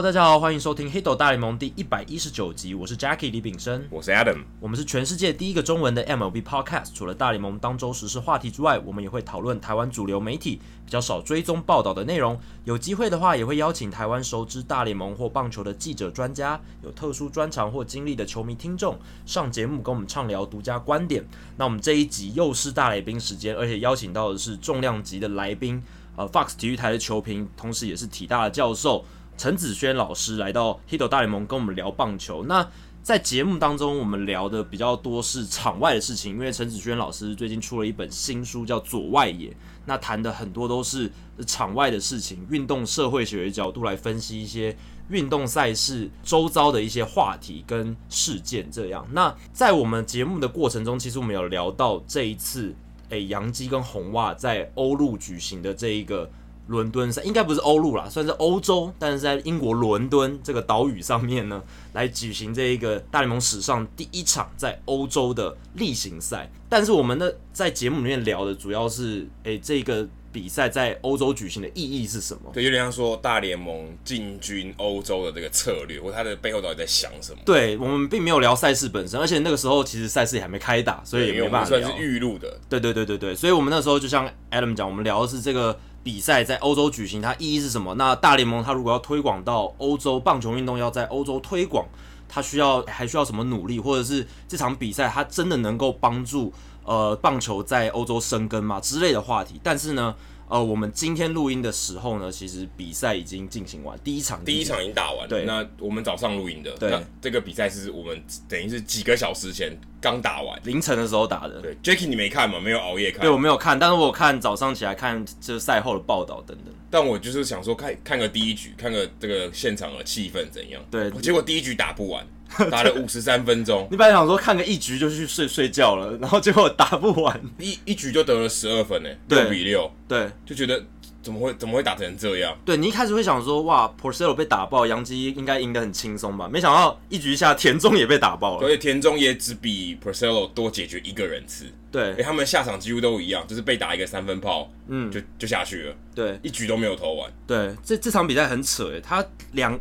Hello，大家好，欢迎收听《黑斗大联盟》第一百一十九集。我是 Jackie 李炳生，我是 Adam，我们是全世界第一个中文的 MLB Podcast。除了大联盟当周时事话题之外，我们也会讨论台湾主流媒体比较少追踪报道的内容。有机会的话，也会邀请台湾熟知大联盟或棒球的记者、专家，有特殊专长或经历的球迷听众上节目跟我们畅聊独家观点。那我们这一集又是大来宾时间，而且邀请到的是重量级的来宾，呃，Fox 体育台的球评，同时也是体大的教授。陈子轩老师来到《黑斗大联盟》跟我们聊棒球。那在节目当中，我们聊的比较多是场外的事情，因为陈子轩老师最近出了一本新书，叫《左外野》，那谈的很多都是场外的事情，运动社会学的角度来分析一些运动赛事周遭的一些话题跟事件。这样，那在我们节目的过程中，其实我们有聊到这一次，诶，洋基跟红袜在欧陆举行的这一个。伦敦赛应该不是欧陆啦，算是欧洲，但是在英国伦敦这个岛屿上面呢，来举行这一个大联盟史上第一场在欧洲的例行赛。但是我们的在节目里面聊的主要是，诶、欸，这个比赛在欧洲举行的意义是什么？对，有点像说大联盟进军欧洲的这个策略，或它的背后到底在想什么？对，我们并没有聊赛事本身，而且那个时候其实赛事也还没开打，所以也没办法聊。算是预录的。对对对对对，所以我们那时候就像 Adam 讲，我们聊的是这个。比赛在欧洲举行，它意义是什么？那大联盟它如果要推广到欧洲，棒球运动要在欧洲推广，它需要还需要什么努力？或者是这场比赛它真的能够帮助呃棒球在欧洲生根吗？之类的话题。但是呢，呃，我们今天录音的时候呢，其实比赛已经进行完，第一场第一场已经打完。对，那我们早上录音的，对，那这个比赛是我们等于是几个小时前。刚打完，凌晨的时候打的。对，Jacky 你没看吗？没有熬夜看。对，我没有看，但是我有看早上起来看这赛后的报道等等。但我就是想说看看个第一局，看个这个现场的气氛怎样。对，结果第一局打不完，打了五十三分钟。你本来想说看个一局就去睡睡觉了，然后结果打不完，一一局就得了十二分呢，六比六。对，就觉得。怎么会怎么会打成这样？对，你一开始会想说，哇，Porcello 被打爆，杨基应该赢得很轻松吧？没想到一局下田中也被打爆了，所以田中也只比 Porcello 多解决一个人次。对，欸，他们下场几乎都一样，就是被打一个三分炮，嗯，就就下去了。对，一局都没有投完。对，这这场比赛很扯诶，他两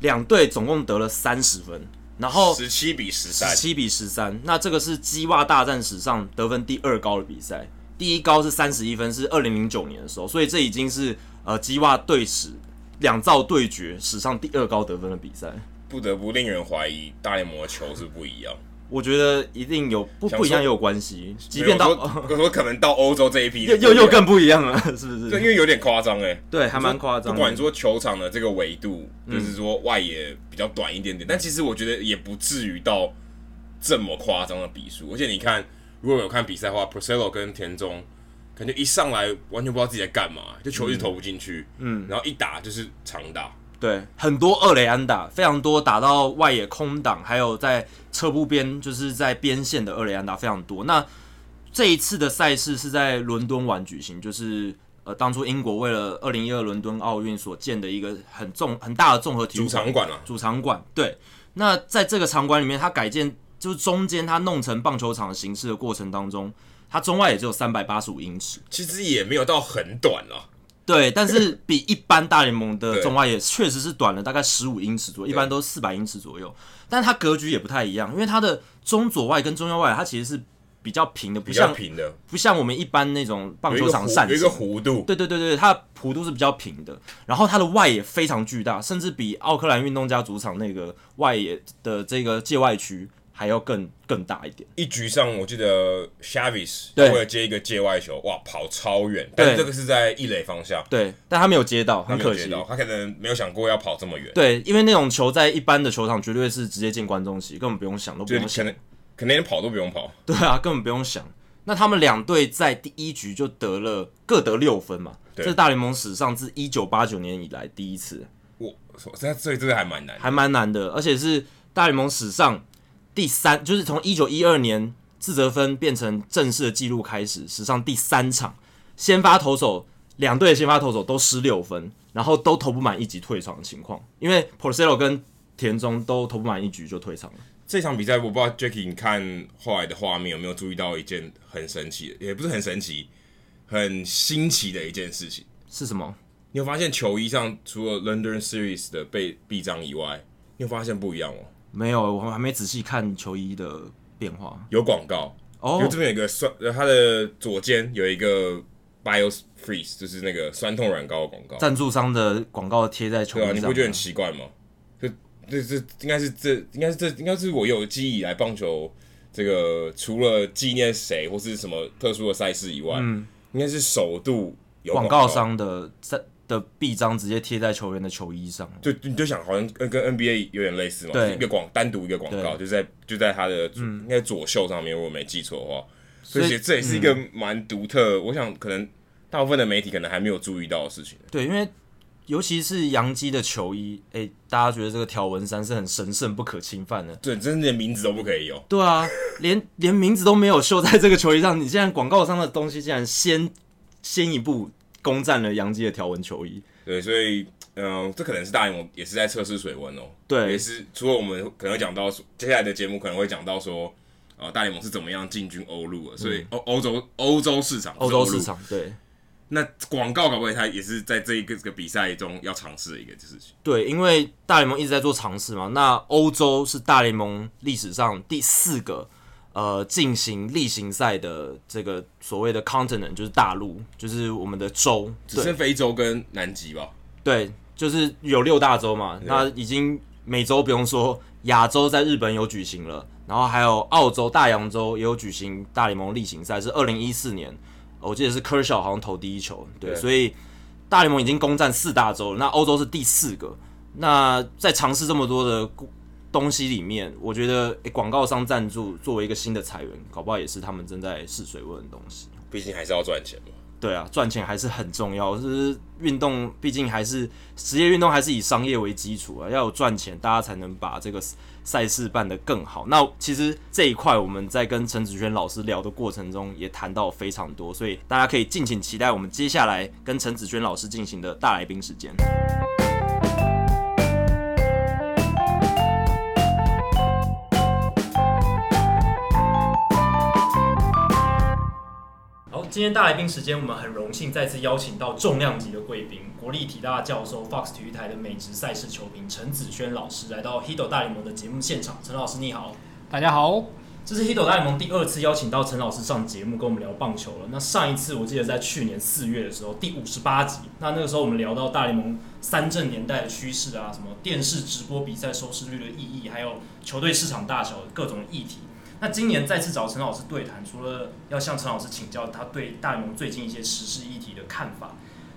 两队总共得了三十分，然后十七比十三，十七比十三，那这个是鸡袜大战史上得分第二高的比赛。第一高是三十一分，是二零零九年的时候，所以这已经是呃鸡袜队史两造对决史上第二高得分的比赛，不得不令人怀疑大联盟的球是不一样。我觉得一定有不不一样也有关系，即便到 我说可能到欧洲这一批又又又更不一样了，是不是？对，因为有点夸张哎，对，还蛮夸张。不管说球场的这个维度，就是说外野比较短一点点，但其实我觉得也不至于到这么夸张的比数，而且你看。如果有看比赛的话，Porcello 跟田中感觉一上来完全不知道自己在干嘛，就球一直投不进去，嗯，然后一打就是长打，对，很多二雷安打，非常多打到外野空档，还有在侧部边就是在边线的二雷安打非常多。那这一次的赛事是在伦敦碗举行，就是呃当初英国为了二零一二伦敦奥运所建的一个很重很大的综合体育主场馆啊，主场馆。对，那在这个场馆里面，它改建。就是中间它弄成棒球场的形式的过程当中，它中外也只有三百八十五英尺，其实也没有到很短了。对，但是比一般大联盟的中外野确实是短了大概十五英尺左右，一般都四百英尺左右。但它格局也不太一样，因为它的中左外跟中右外，它其实是比较平的，不像平的，不像我们一般那种棒球场扇有一个弧度。对对对对，它的弧度是比较平的，然后它的外野非常巨大，甚至比奥克兰运动家主场那个外野的这个界外区。还要更更大一点。一局上，我记得 Chavis 为了接一个界外球，哇，跑超远。但这个是在一垒方向。对，但他没有接到，很可惜。他可能没有想过要跑这么远。对，因为那种球在一般的球场绝对是直接进观众席，根本不用想，都不用想。可能可能连跑都不用跑。对啊，根本不用想。那他们两队在第一局就得了各得六分嘛？这是大联盟史上自一九八九年以来第一次。我说，这这这个还蛮难，还蛮难的，而且是大联盟史上。第三就是从一九一二年自责分变成正式的记录开始，史上第三场先发投手两队的先发投手都失六分，然后都投不满一局退场的情况，因为 Porcello 跟田中都投不满一局就退场了。这场比赛我不知道 Jacky 你看后来的画面有没有注意到一件很神奇的，也不是很神奇，很新奇的一件事情。是什么？你有发现球衣上除了 London Series 的背臂章以外，你有发现不一样吗？没有，我还没仔细看球衣的变化。有广告哦，因为这边有一个酸，它的左肩有一个 Bios Freeze，就是那个酸痛软膏的广告。赞助商的广告贴在球衣上，你不觉得很奇怪吗？这这这应该是这应该是这应该是我有记忆以来棒球这个除了纪念谁或是什么特殊的赛事以外，嗯，应该是首度有广告商的在。的臂章直接贴在球员的球衣上，就你就想好像跟跟 NBA 有点类似嘛，对，一个广单独一个广告，就在就在他的嗯应该左袖上面，如果没记错的话，所以这也是一个蛮独特，嗯，我想可能大部分的媒体可能还没有注意到的事情。对，因为尤其是洋基的球衣，哎，大家觉得这个条纹衫是很神圣不可侵犯的，对，真的连名字都不可以有。对啊，连连名字都没有绣在这个球衣上，你现在广告商的东西竟然先先一步。攻占了杨基的条纹球衣，对，所以，嗯、呃，这可能是大联盟也是在测试水温哦。对，也是除了我们可能会讲到接下来的节目可能会讲到说，大联盟是怎么样进军欧陆的，所以欧欧、嗯、洲欧洲市场，欧洲市场，对。那广告搞不好它也是在这一个这个比赛中要尝试的一个事情。对，因为大联盟一直在做尝试嘛。那欧洲是大联盟历史上第四个。呃，进行例行赛的这个所谓的 continent 就是大陆，就是我们的州，只剩非洲跟南极吧？对，就是有六大洲嘛。那已经美洲不用说，亚洲在日本有举行了，然后还有澳洲大洋洲也有举行大联盟例行赛，是二零一四年，我记得是 Kershaw 好像投第一球。对，对所以大联盟已经攻占四大洲了，那欧洲是第四个。那在尝试这么多的。东西里面，我觉得诶，广告商赞助作为一个新的财源，搞不好也是他们正在试水温的东西。毕竟还是要赚钱嘛。对啊，赚钱还是很重要。就是运动，毕竟还是职业运动，还是以商业为基础啊。要有赚钱，大家才能把这个赛事办得更好。那其实这一块我们在跟陈子轩老师聊的过程中，也谈到非常多，所以大家可以敬请期待我们接下来跟陈子轩老师进行的大来宾时间。今天大来宾时间，我们很荣幸再次邀请到重量级的贵宾，国立体大教授，Fox 体育台的美职赛事球评陈子轩老师来到 Hito 大联盟的节目现场。陈老师你好，大家好，这是 Hito 大联盟第二次邀请到陈老师上节目跟我们聊棒球了。那上一次我记得在去年四月的时候，第五十八集，那那个时候我们聊到大联盟三振年代的趋势啊，什么电视直播比赛收视率的意义，还有球队市场大小的各种议题。那今年再次找陈老师对谈，除了要向陈老师请教他对大联盟最近一些时事议题的看法，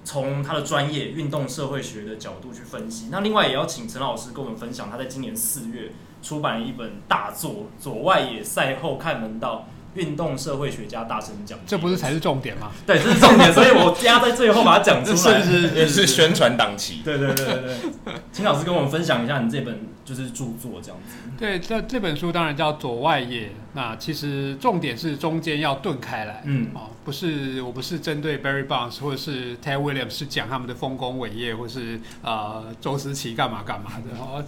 从他的专业运动社会学的角度去分析，那另外也要请陈老师跟我们分享他在今年四月出版了一本大作《左外野赛后看门道》。运动社会学家大声讲，这不是才是重点吗？对，这是重点，所以我压在最后把它讲出来，是是是，是宣传档期。对对对对对，请老师跟我们分享一下你这本就是著作这样子。对，这这本书当然叫左外野，那其实重点是中间要顿开来，嗯，哦，不是，我不是针对 Barry Bonds 或者是 Ted Williams 是讲他们的丰功伟业，或是呃周思齐干嘛干嘛的哦。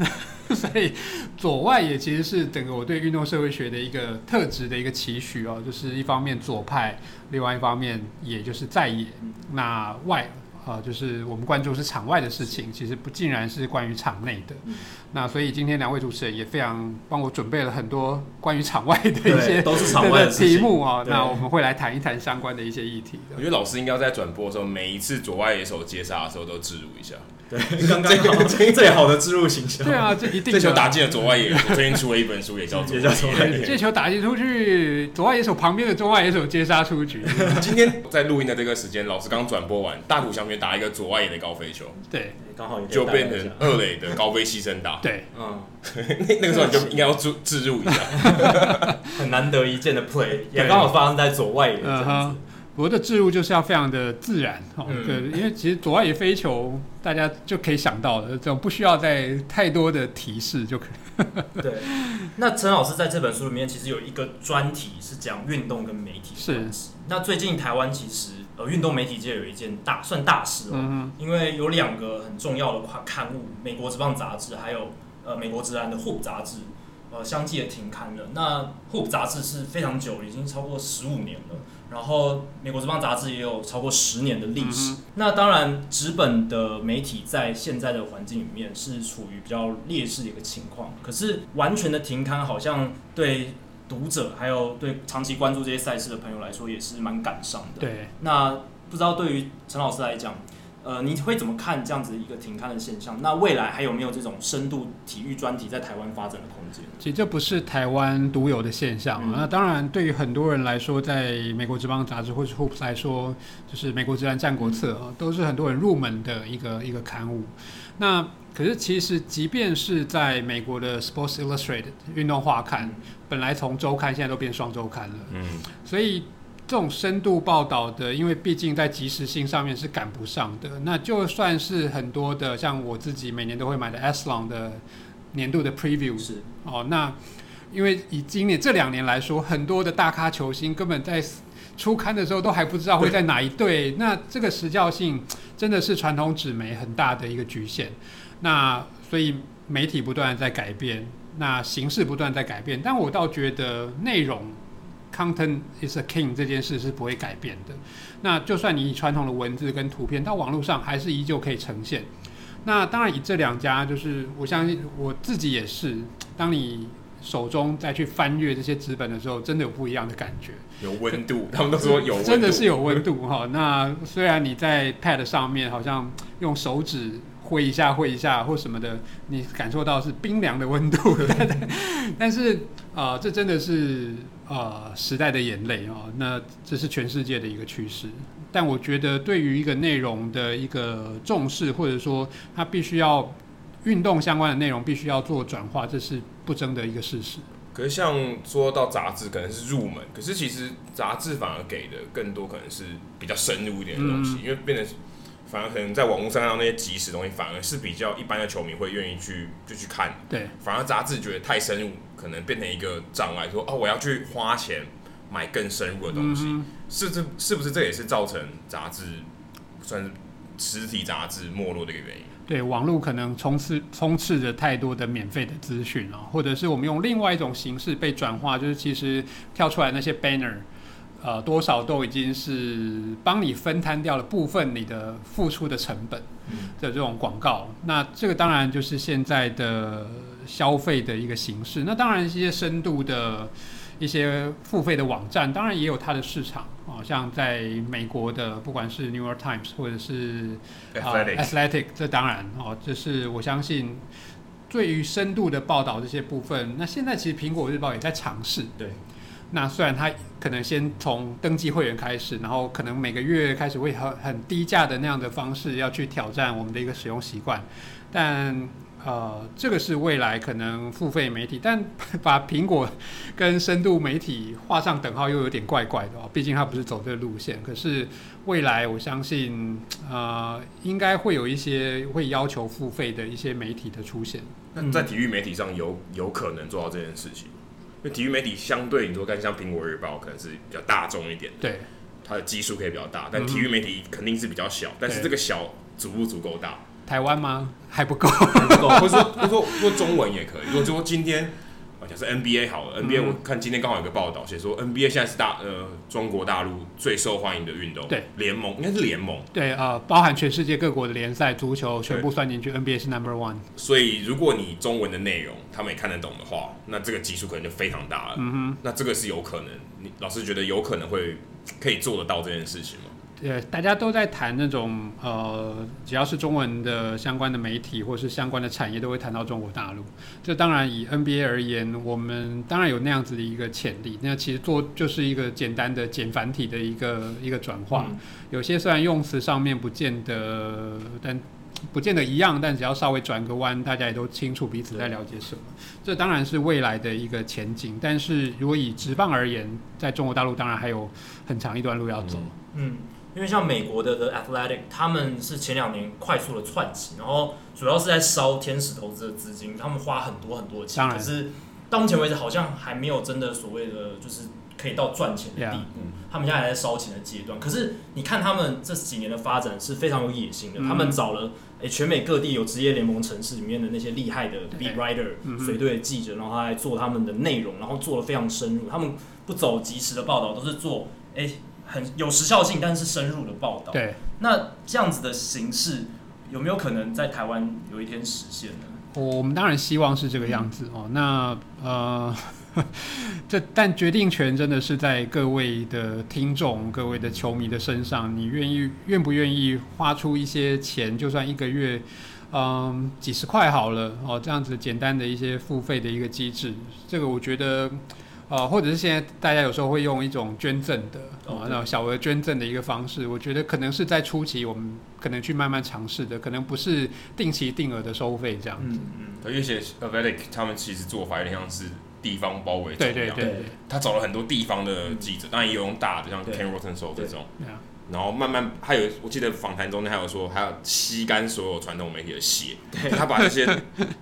所以左外野其实是整个我对运动社会学的一个特质的一个期许哦，就是一方面左派，另外一方面也就是在野，那外。啊、呃，就是我们关注是场外的事情，其实不尽然是关于场内的。嗯、那所以今天两位主持人也非常帮我准备了很多关于场外的一些都是场外的题目啊。那我们会来谈一谈相关的一些议题。我觉得老师应该要在转播的时候，每一次左外野手接杀的时候都置入一下。对，刚刚好 最好的置入形象。对啊，这一定。这球打进了左外野，我最近出了一本书，也叫 做《左外野》。这球打进出去，左外野手旁边的中外野手接杀出局。今天在录音的这个时间，老师刚转播完，大谷翔平打一个左外野的高飞球，对，刚好就变成二垒的高飞牺牲打。对，嗯，那那个时候你就应该要置置入一下，很难得一见的 play，也刚好发生在左外野这样子。我的置入就是要非常的自然，哦，对，因为其实左外野飞球，大家就可以想到的，这种不需要再太多的提示就可以。对，那陈老师在这本书里面其实有一个专题是讲运动跟媒体的关系。是。那最近台湾其实呃运动媒体界有一件大算大事哦，嗯、因为有两个很重要的刊刊物，《美国职棒杂志》还有呃《美国职篮》的 Hoop 杂志。呃相继的停刊了。那《Hoop》杂志是非常久了，已经超过十五年了。然后《美国职棒杂志》也有超过十年的历史。嗯、那当然，纸本的媒体在现在的环境里面是处于比较劣势的一个情况。可是完全的停刊，好像对读者还有对长期关注这些赛事的朋友来说，也是蛮感伤的。对。那不知道对于陈老师来讲，呃，你会怎么看这样子一个停刊的现象？那未来还有没有这种深度体育专题在台湾发展的空间？其实这不是台湾独有的现象。嗯、那当然，对于很多人来说，在美国职棒杂志或是 Hoops 来说，就是美国职篮战国策、嗯、都是很多人入门的一个一个刊物。那可是其实，即便是在美国的 Sports Illustrated 运动画刊，嗯、本来从周刊现在都变双周刊了。嗯，所以。这种深度报道的，因为毕竟在及时性上面是赶不上的。那就算是很多的，像我自己每年都会买的 Athlon 的年度的 Preview 是哦。那因为以今年这两年来说，很多的大咖球星根本在出刊的时候都还不知道会在哪一队。对那这个时效性真的是传统纸媒很大的一个局限。那所以媒体不断在改变，那形式不断在改变，但我倒觉得内容。Content is a king 这件事是不会改变的。那就算你以传统的文字跟图片到网络上，还是依旧可以呈现。那当然，以这两家，就是我相信我自己也是。当你手中再去翻阅这些纸本的时候，真的有不一样的感觉。有温度，他们都说有，真的是有温度哈。那虽然你在 Pad 上面好像用手指挥一下挥一下或什么的，你感受到是冰凉的温度，但是啊、呃，这真的是。呃，时代的眼泪啊、哦，那这是全世界的一个趋势。但我觉得，对于一个内容的一个重视，或者说它必须要运动相关的内容必须要做转化，这是不争的一个事实。可是，像说到杂志，可能是入门，可是其实杂志反而给的更多，可能是比较深入一点的东西，嗯、因为变得。反而可能在网络上看到那些即时东西，反而是比较一般的球迷会愿意去就去看。对，反而杂志觉得太深入，可能变成一个障碍。说哦，我要去花钱买更深入的东西，嗯、是这是不是这也是造成杂志算是实体杂志没落的一个原因？对，网络可能充斥充斥着太多的免费的资讯啊，或者是我们用另外一种形式被转化，就是其实跳出来那些 banner。呃，多少都已经是帮你分摊掉了部分你的付出的成本的这种广告，嗯、那这个当然就是现在的消费的一个形式。那当然一些深度的一些付费的网站，当然也有它的市场啊、哦，像在美国的不管是 New York Times 或者是 Athletic，、呃、Athletic 这当然哦，这是我相信对于深度的报道这些部分，那现在其实苹果日报也在尝试。对。那虽然它可能先从登记会员开始，然后可能每个月开始会很很低价的那样的方式要去挑战我们的一个使用习惯，但呃，这个是未来可能付费媒体，但 把苹果跟深度媒体画上等号又有点怪怪的哦，毕竟它不是走这个路线。可是未来我相信，呃，应该会有一些会要求付费的一些媒体的出现。那在体育媒体上有有可能做到这件事情？因为体育媒体相对你说，跟像苹果日报可能是比较大众一点的，对，它的基数可以比较大，但体育媒体肯定是比较小，嗯、但是这个小足不足够大？台湾吗？还不够，还不够，或者说或者说说中文也可以。如果说今天。假设 NBA 好了，NBA 我看今天刚好有个报道写说，NBA 现在是大呃中国大陆最受欢迎的运动，对联盟应该是联盟，对呃包含全世界各国的联赛，足球全部算进去，NBA 是 Number One。所以如果你中文的内容他们也看得懂的话，那这个基数可能就非常大了。嗯哼，那这个是有可能，你老师觉得有可能会可以做得到这件事情吗？对，大家都在谈那种呃，只要是中文的相关的媒体或是相关的产业，都会谈到中国大陆。这当然以 NBA 而言，我们当然有那样子的一个潜力。那其实做就是一个简单的简繁体的一个一个转化。嗯、有些虽然用词上面不见得，但不见得一样，但只要稍微转个弯，大家也都清楚彼此在了解什么。这当然是未来的一个前景。但是如果以直棒而言，在中国大陆当然还有很长一段路要走。嗯。嗯因为像美国的 The Athletic，他们是前两年快速的窜起，然后主要是在烧天使投资的资金，他们花很多很多的钱，可是到目前为止好像还没有真的所谓的就是可以到赚钱的地步。Yeah. 他们现在还在烧钱的阶段。可是你看他们这几年的发展是非常有野心的。嗯、他们找了诶、欸、全美各地有职业联盟城市里面的那些厉害的 beat writer 随队的记者，然后他来做他们的内容，然后做得非常深入。他们不走即时的报道，都是做诶、欸、很有时效性，但是深入的报道。对，那这样子的形式有没有可能在台湾有一天实现呢？我们当然希望是这个样子哦。那呃，这但决定权真的是在各位的听众、各位的球迷的身上。你愿意愿不愿意花出一些钱？就算一个月，嗯、呃，几十块好了哦，这样子简单的一些付费的一个机制，这个我觉得。呃，或者是现在大家有时候会用一种捐赠的啊，那种、小额捐赠的一个方式，我觉得可能是在初期我们可能去慢慢尝试的，可能不是定期定额的收费这样子。嗯嗯。而且 Athletic 他们其实做法有点像是地方包围，对对对。他找了很多地方的记者，当然也有用大的，像 Ken Rosenthal 这种。然后慢慢，还有我记得访谈中间还有说，还要吸干所有传统媒体的血，对他把这些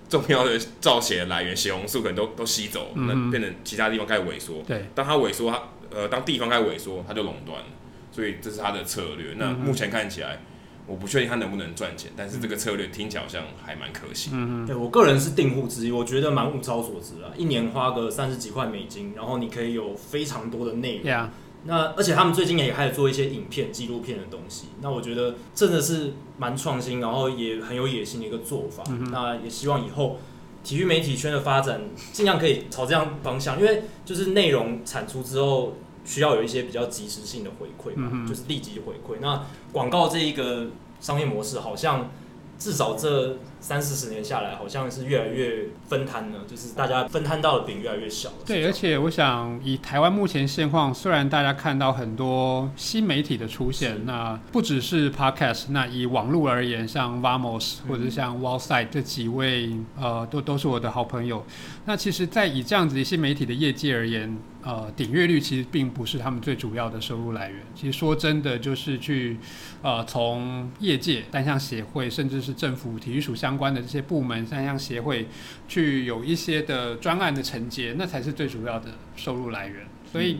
重要的造血的来源血红素可能都都吸走，那、嗯、变成其他地方开始萎缩。对，当他萎缩，他呃，当地方开始萎缩，他就垄断了。所以这是他的策略。那目前看起来，我不确定他能不能赚钱，但是这个策略听起来好像还蛮可行。嗯对我个人是订户之一，我觉得蛮物超所值啊，一年花个三十几块美金，然后你可以有非常多的内容。Yeah. 那而且他们最近也开始做一些影片、纪录片的东西。那我觉得真的是蛮创新，然后也很有野心的一个做法。嗯、那也希望以后体育媒体圈的发展尽量可以朝这样方向，因为就是内容产出之后需要有一些比较及时性的回馈嘛，嗯、就是立即回馈。那广告这一个商业模式好像。至少这三四十年下来，好像是越来越分摊了，就是大家分摊到的饼越来越小。对，而且我想以台湾目前现况，虽然大家看到很多新媒体的出现，那不只是 Podcast，那以网络而言，像 Vamos 或者像 Wallside 这几位，呃，都都是我的好朋友。那其实，在以这样子的新媒体的业界而言，呃，点阅率其实并不是他们最主要的收入来源。其实说真的，就是去，呃，从业界单项协会，甚至是政府体育署相关的这些部门单项协会，去有一些的专案的承接，那才是最主要的收入来源。所以，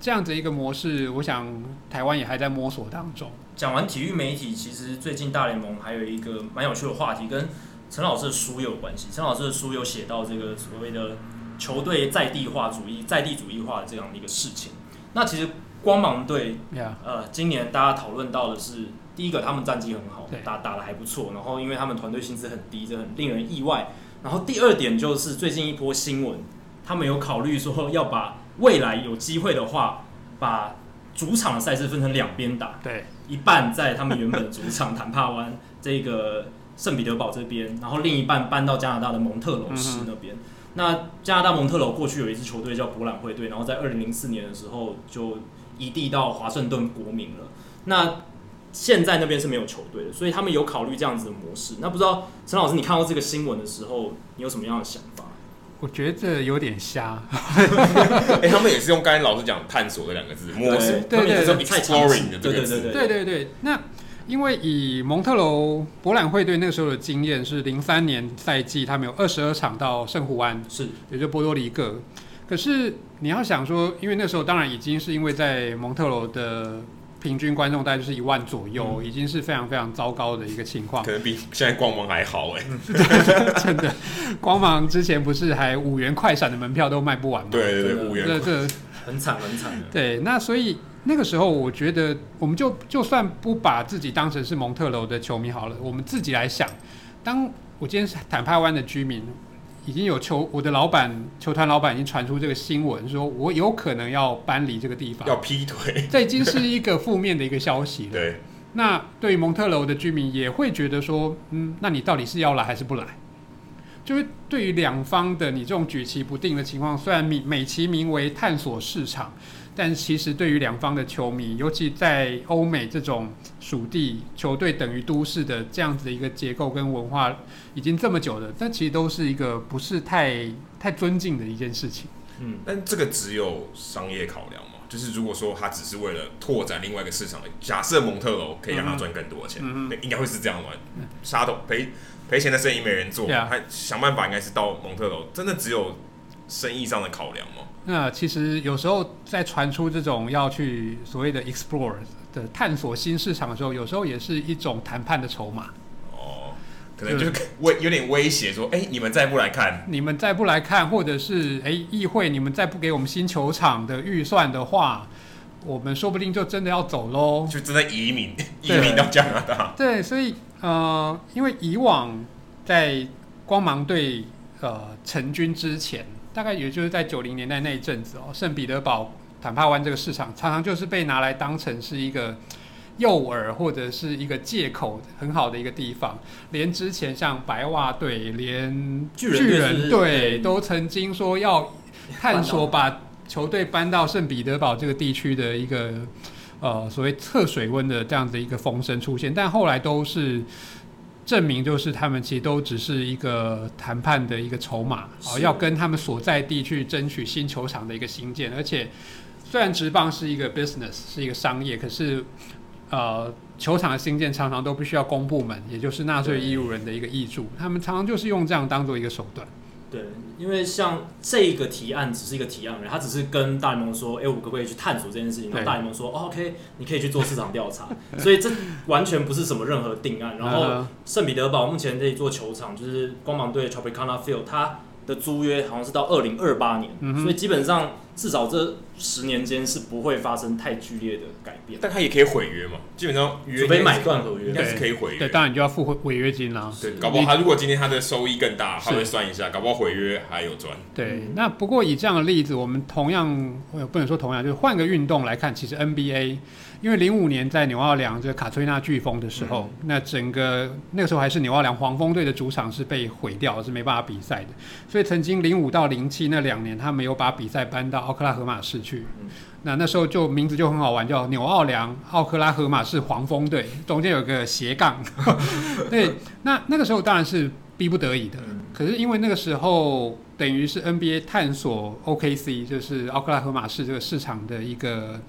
这样子一个模式，我想台湾也还在摸索当中。讲完体育媒体，其实最近大联盟还有一个蛮有趣的话题，跟陈老师的书有关系。陈老师的书有写到这个所谓的。球队在地化主义、在地主义化的这样的一个事情，那其实光芒队.呃，今年大家讨论到的是，第一个他们战绩很好，打打的还不错，然后因为他们团队薪资很低，这很令人意外。然后第二点就是最近一波新闻，他们有考虑说要把未来有机会的话，把主场的赛事分成两边打，对，一半在他们原本主场坦帕湾这个圣彼得堡这边，然后另一半搬到加拿大的蒙特娄斯那边。嗯那加拿大蒙特娄过去有一支球队叫博览会队，然后在二零零四年的时候就移地到华盛顿国民了。那现在那边是没有球队的，所以他们有考虑这样子的模式。那不知道陈老师，你看到这个新闻的时候，你有什么样的想法？我觉得有点瞎。哎、欸，他们也是用刚才老师讲“探索”的两个字，摸索，对对对，他们也是 exploring 的这个字，对对对。那因为以蒙特娄博览会队那个时候的经验是零三年赛季，他们有二十二场到圣湖安，是也就波多黎各。可是你要想说，因为那时候当然已经是因为在蒙特娄的平均观众大概就是一万左右，嗯、已经是非常非常糟糕的一个情况，可能比现在光芒还好哎、欸。真的，光芒之前不是还五元快闪的门票都卖不完吗？对对对，五元，这这很惨很惨的。对，那所以。那个时候，我觉得我们就就算不把自己当成是蒙特楼的球迷好了，我们自己来想，当我今天是坦帕湾的居民，已经有球，我的老板球团老板已经传出这个新闻，说我有可能要搬离这个地方，要劈腿，这已经是一个负面的一个消息了。对，那对于蒙特楼的居民也会觉得说，嗯，那你到底是要来还是不来？就是对于两方的你这种举棋不定的情况，虽然美美其名为探索市场。但其实对于两方的球迷，尤其在欧美这种属地球队等于都市的这样子的一个结构跟文化，已经这么久了，但其实都是一个不是太太尊敬的一件事情。嗯，但这个只有商业考量嘛？就是如果说他只是为了拓展另外一个市场，假设蒙特楼可以让他赚更多的钱，嗯嗯、应该会是这样玩。杀头赔赔钱的生意没人做，他、想办法应该是到蒙特楼，真的只有。生意上的考量吗？那其实有时候在传出这种要去所谓的 explore 的探索新市场的时候，有时候也是一种谈判的筹码。哦，可能就威有点威胁说，哎、欸，你们再不来看，你们再不来看，或者是哎、欸，议会你们再不给我们新球场的预算的话，我们说不定就真的要走喽，就真的移民移民到加拿大。对，所以呃，因为以往在光芒队呃成军之前。大概也就是在九零年代那一阵子哦，圣彼得堡坦帕湾这个市场常常就是被拿来当成是一个诱饵或者是一个借口很好的一个地方。连之前像白袜队、连巨人队都曾经说要探索把球队搬到圣彼得堡这个地区的一个呃所谓测水温的这样的一个风声出现，但后来都是。证明就是他们其实都只是一个谈判的一个筹码，哦，要跟他们所在地去争取新球场的一个新建。而且，虽然职棒是一个 business，是一个商业，可是，呃，球场的新建常常都必须要公部门，也就是纳税义务人的一个挹注，他们常常就是用这样当做一个手段。对，因为像这个提案只是一个提案而已，他只是跟大联盟说，哎，我们可不可以去探索这件事情？然后大联盟说，哦，OK，你可以去做市场调查。所以这完全不是什么任何定案。然后圣彼得堡目前这一座球场就是光芒队 Tropicana Field，它的租约好像是到二零二八年，嗯，所以基本上。至少这十年间是不会发生太剧烈的改变，但他也可以毁约嘛。基本上约，除非买断合约，应该是可以毁约。对，当然你就要付违约金啦。对，搞不好他如果今天他的收益更大，他会算一下，搞不好毁约还有赚。对，那不过以这样的例子，我们同样不能说同样，就是换个运动来看，其实 NBA。因为零五年在纽奥良这个卡崔娜飓风的时候，嗯、那整个那个时候还是纽奥良黄蜂队的主场是被毁掉，是没办法比赛的。所以曾经零五到零七那两年，他没有把比赛搬到奥克拉荷马市去。嗯、那那时候就名字就很好玩，叫纽奥良奥克拉荷马市黄蜂队，中间有个斜杠。对，那那个时候当然是逼不得已的。可是因为那个时候等于是 NBA 探索 OKC，就是奥克拉荷马市这个市场的一个。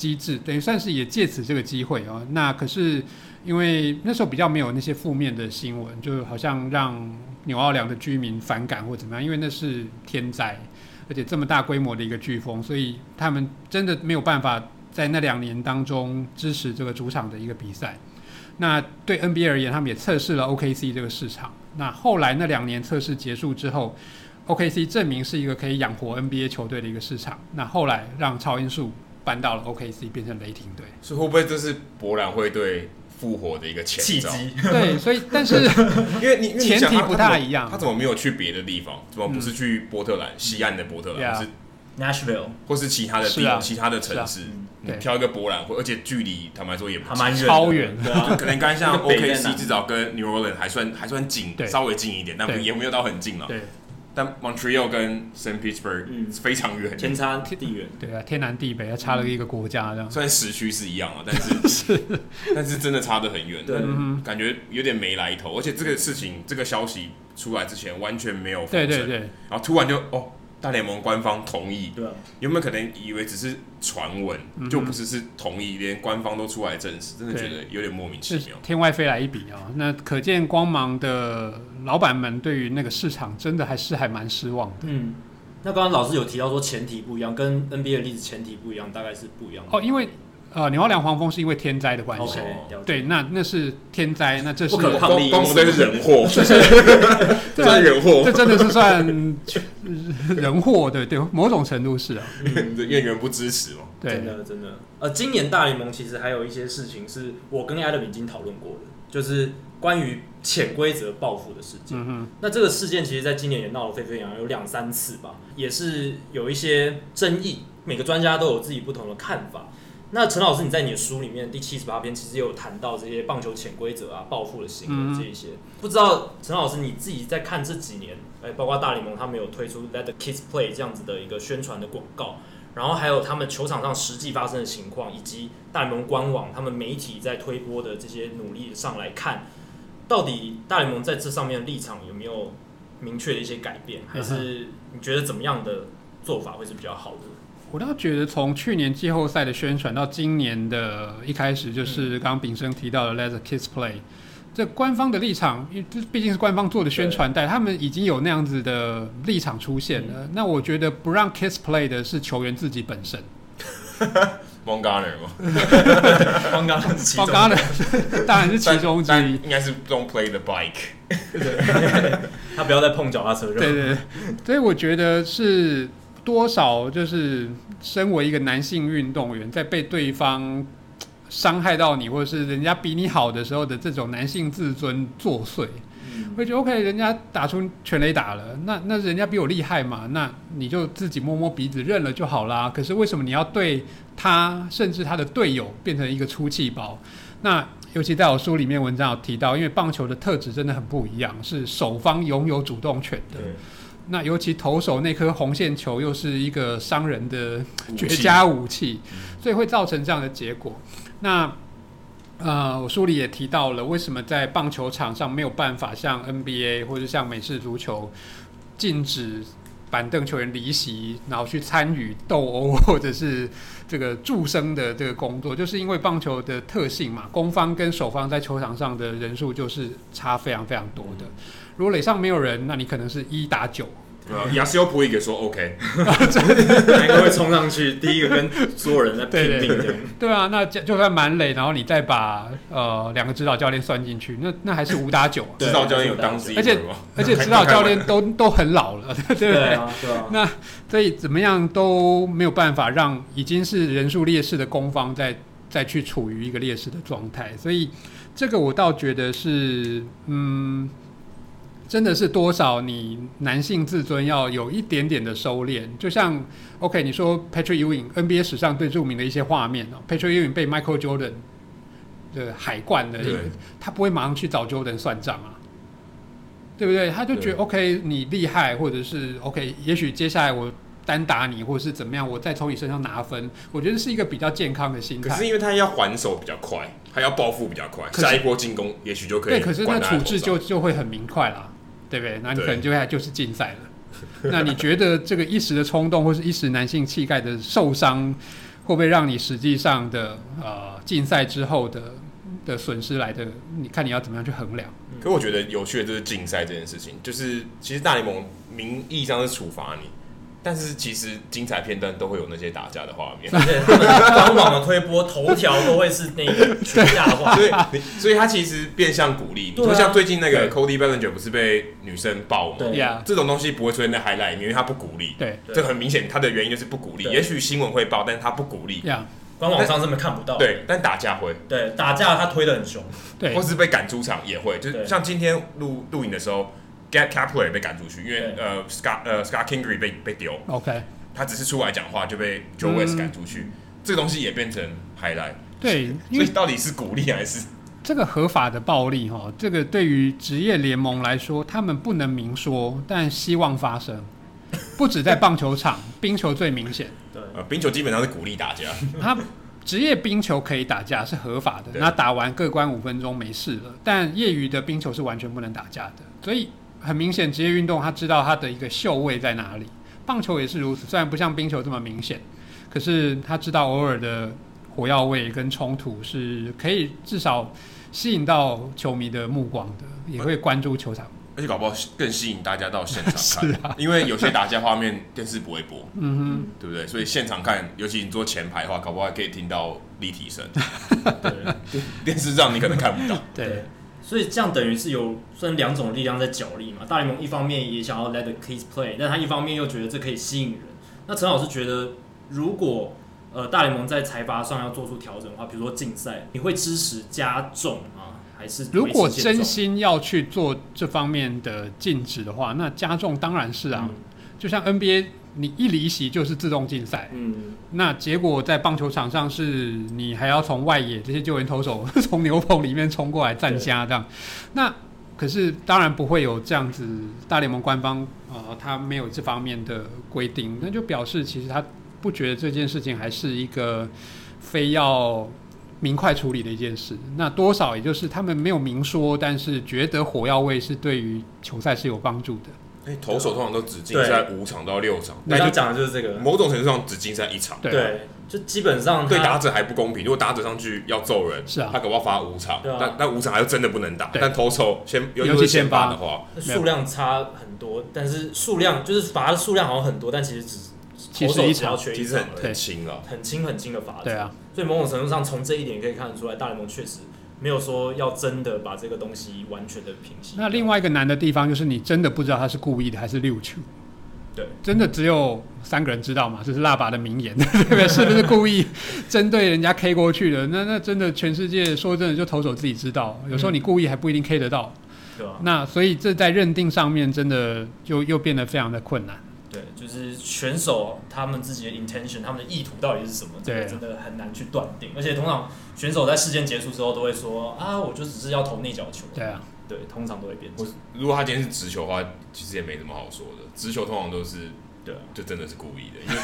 机制等于算是也借此这个机会哦，那可是因为那时候比较没有那些负面的新闻，就好像让纽奥良的居民反感或怎么样，因为那是天灾，而且这么大规模的一个飓风，所以他们真的没有办法在那两年当中支持这个主场的一个比赛。那对 NBA 而言，他们也测试了 OKC 这个市场。那后来那两年测试结束之后，OKC 证明是一个可以养活 NBA 球队的一个市场。那后来让超音速。搬到了 OKC，变成雷霆队，所以会不会这是博览会队复活的一个前兆？对，所以但是因为你前提不太一样，他怎么没有去别的地方？怎么不是去波特兰、嗯、西岸的波特兰，嗯、是 Nashville 或是其他的地、啊、其他的城市？你挑一个博览会，而且距离坦白说也还蛮远，超远，就可能刚像 OKC 至少跟 New Orleans 还算还算近，稍微近一点，但也没有到很近了。对。但 Montreal 跟 Saint Petersburg 非常远，天差地远。对啊，天南地北，还差了一个国家这样。虽然时区是一样啊，但是 是，但是真的差得很远。对，感觉有点没来头。而且这个事情，这个消息出来之前完全没有。对对对。然后突然就哦。大联盟官方同意，对啊，有没有可能以为只是传闻，嗯、就不是是同意，连官方都出来证实，真的觉得有点莫名其妙。天外飞来一笔啊、哦！那可见光芒的老板们对于那个市场真的还是还蛮失望的。嗯，那刚刚老师有提到说前提不一样，跟 NBA 的例子前提不一样，大概是不一样的。哦，因为。呃，纽奥良黄蜂是因为天灾的关系，okay, 对，那那是天灾，那这是不可抗力，光芒队是人祸，这是人祸，这真的是算 人祸，对对，某种程度是啊，愿员不支持嘛，对，真的真的。呃，今年大联盟其实还有一些事情是我跟 Adam 已经讨论过的，就是关于潜规则报复的事件。嗯哼，那这个事件其实在今年也闹得沸沸扬扬，有两三次吧，也是有一些争议，每个专家都有自己不同的看法。那陈老师，你在你的书里面第七十八篇，其实也有谈到这些棒球潜规则啊、报复的行为这一些。嗯、不知道陈老师你自己在看这几年，哎，包括大联盟他们有推出 Let the Kids Play 这样子的一个宣传的广告，然后还有他们球场上实际发生的情况，以及大联盟官网他们媒体在推播的这些努力上来看，到底大联盟在这上面的立场有没有明确的一些改变，还是你觉得怎么样的做法会是比较好的？我倒觉得，从去年季后赛的宣传到今年的一开始，就是刚刚炳生提到的 Let the Kids Play，这官方的立场，因为这毕竟是官方做的宣传带，他们已经有那样子的立场出现了。嗯、那我觉得不让 Kiss play 的是球员自己本身。Bumgarner 吗？Bumgarner，Bumgarner 当然是其中之一。应该是 Don't play the bike。他不要再碰脚踏车。对对对。所以我觉得是多少就是身为一个男性运动员，在被对方。伤害到你，或者是人家比你好的时候的这种男性自尊作祟，嗯、会觉得 OK，人家打出全垒打了，那那人家比我厉害嘛，那你就自己摸摸鼻子认了就好啦。可是为什么你要对他，甚至他的队友变成一个出气包？那尤其在我书里面文章有提到，因为棒球的特质真的很不一样，是守方拥有主动权的。那尤其投手那颗红线球又是一个伤人的绝佳武器，所以会造成这样的结果。那呃，我书里也提到了，为什么在棒球场上没有办法像 NBA 或者像美式足球禁止板凳球员离席，然后去参与斗殴 或者是这个助生的这个工作，就是因为棒球的特性嘛，攻方跟守方在球场上的人数就是差非常非常多的。如果垒上没有人，那你可能是一打九。亚西欧普伊给说 OK，哪一个会冲上去？第一个跟所有人在拼命的。对啊，那就算满垒，然后你再把呃两个指导教练算进去，那那还是五打九。指导教练有当时，而且而且指导教练都都很老了，对不对？对啊，对啊。那所以怎么样都没有办法让已经是人数劣势的攻方再再去处于一个劣势的状态，所以这个我倒觉得是嗯。真的是多少？你男性自尊要有一点点的收敛，就像 OK，你说 Patrick Ewing NBA 史上最著名的一些画面哦，Patrick Ewing 被 Michael Jordan 的海冠的，他不会马上去找 Jordan 算账啊，对不对？他就觉得 OK，你厉害，或者是 OK，也许接下来我单打你，或者是怎么样，我再从你身上拿分，我觉得是一个比较健康的心态。可是因为他要还手比较快，他要报复比较快，下一波进攻也许就可以。对，可是那处置就就会很明快了。对不对？那你可能就会就是禁赛了。那你觉得这个一时的冲动，或是一时男性气概的受伤，会不会让你实际上的呃禁赛之后的的损失来的？你看你要怎么样去衡量？可我觉得有趣的就是禁赛这件事情，就是其实大联盟名义上是处罚你。但是其实精彩片段都会有那些打架的画面，官网的推播头条都会是那个打架的画 面，所以所以他其实变相鼓励。你说像最近那个 Cody Bellinger 不是被女生爆吗？对呀，这种东西不会出现在 highlight 里面，因为他不鼓励。对，这很明显，他的原因就是不鼓励。也许新闻会报，但是他不鼓励。官网上根本看不到。对，但打架会。对，打架他推的很凶。对，或是被赶出场也会，就是像今天录录影的时候。Get Capler 也被赶出去，因为呃，Scott 呃，Scott Kingery 被被丢。OK，他只是出来讲话就被 Joe West 赶出去，嗯、这个东西也变成 highlight。对，所以到底是鼓励还是这个合法的暴力？哈，这个对于职业联盟来说，他们不能明说，但希望发生。不止在棒球场，冰球最明显。对，呃，冰球基本上是鼓励打架。他职业冰球可以打架是合法的，那打完各关五分钟没事了。但业余的冰球是完全不能打架的，所以。很明显，职业运动他知道他的一个秀位在哪里。棒球也是如此，虽然不像冰球这么明显，可是他知道偶尔的火药味跟冲突是可以至少吸引到球迷的目光的，也会关注球场。而且搞不好更吸引大家到现场看，是啊，因为有些打架画面电视不会播，嗯哼，对不对？所以现场看，尤其你坐前排的话，搞不好还可以听到立体声。对，电视上你可能看不到。对。所以这样等于是有算两种力量在角力嘛。大联盟一方面也想要 let the kids play，但他一方面又觉得这可以吸引人。那陈老师觉得，如果呃大联盟在财阀上要做出调整的话，比如说竞赛，你会支持加重吗？还是如果真心要去做这方面的禁止的话，那加重当然是啊。嗯、就像 NBA。你一离席就是自动竞赛，嗯，那结果在棒球场上是你还要从外野这些救援投手 从牛棚里面冲过来站家这样，那可是当然不会有这样子，大联盟官方呃他没有这方面的规定，那就表示其实他不觉得这件事情还是一个非要明快处理的一件事，那多少也就是他们没有明说，但是觉得火药味是对于球赛是有帮助的。哎，投手通常都只禁赛五场到六场，那他讲的就是这个，某种程度上只禁赛一场，对，就基本上对打者还不公平。如果打者上去要揍人，是啊，他可不要罚五场，但但五场还是真的不能打。但投手先尤其先发的话，数量差很多，但是数量就是罚的数量好像很多，但其实只投手只要缺一场，很轻了，很轻很轻的罚则。对啊，所以某种程度上从这一点可以看得出来，大联盟确实。没有说要真的把这个东西完全的平息。那另外一个难的地方就是你真的不知道他是故意的还是溜球。对，真的只有三个人知道嘛？这是辣爸的名言，对不对？是不是故意针对人家 K 过去的？那那真的全世界说真的，就投手自己知道。有时候你故意还不一定 K 得到。对啊。那所以这在认定上面真的就又变得非常的困难。对，就是选手他们自己的 intention，他们的意图到底是什么？这个真的很难去断定。而且通常选手在事件结束之后都会说：“啊，我就只是要投内角球。”对啊，对，通常都会变。如果他今天是直球的话，其实也没什么好说的。直球通常都是。对，就真的是故意的，因为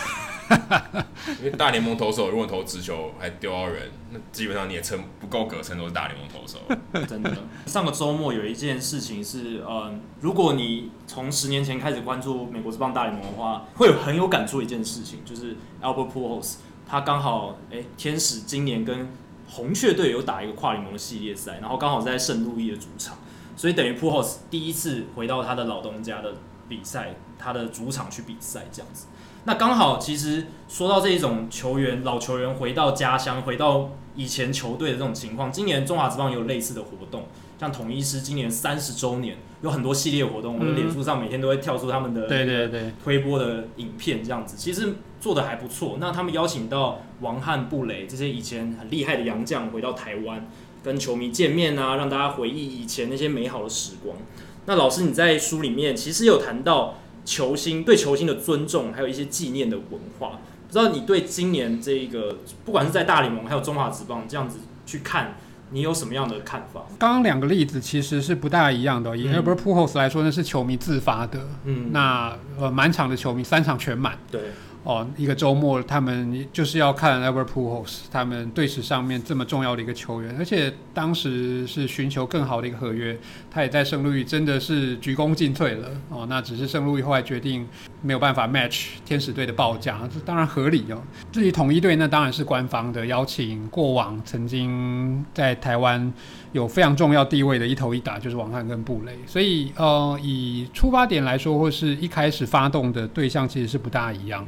因为大联盟投手如果投直球还丢到人，那基本上你也称不够格称都是大联盟投手。真的，上个周末有一件事情是，嗯，如果你从十年前开始关注美国职棒大联盟的话，会有很有感触一件事情，就是 Albert Pujols，他刚好哎，天使今年跟红雀队有打一个跨联盟的系列赛，然后刚好在圣路易的主场，所以等于 Pujols 第一次回到他的老东家的比赛。他的主场去比赛这样子，那刚好其实说到这一种球员，老球员回到家乡，回到以前球队的这种情况，今年中华职棒也有类似的活动，像统一师今年三十周年有很多系列活动，我们脸书上每天都会跳出他们的对对对推播的影片这样子，其实做的还不错。那他们邀请到王汉、布雷这些以前很厉害的洋将回到台湾，跟球迷见面啊，让大家回忆以前那些美好的时光。那老师你在书里面其实有谈到。球星对球星的尊重，还有一些纪念的文化，不知道你对今年这一个，不管是在大联盟还有中华职棒这样子去看，你有什么样的看法？刚刚两个例子其实是不大一样的。以 Albert Pujols 来说，那是球迷自发的，嗯，那呃满场的球迷，三场全满，对。哦，一个周末，他们就是要看 e v e r p o o l s 他们队史上面这么重要的一个球员，而且当时是寻求更好的一个合约，他也在圣路易真的是鞠躬尽瘁了。哦，那只是圣路易后来决定没有办法 match 天使队的报价，这当然合理哦。至于统一队，那当然是官方的邀请，过往曾经在台湾有非常重要地位的一投一打，就是王汉跟布雷，所以呃，以出发点来说，或是一开始发动的对象，其实是不大一样。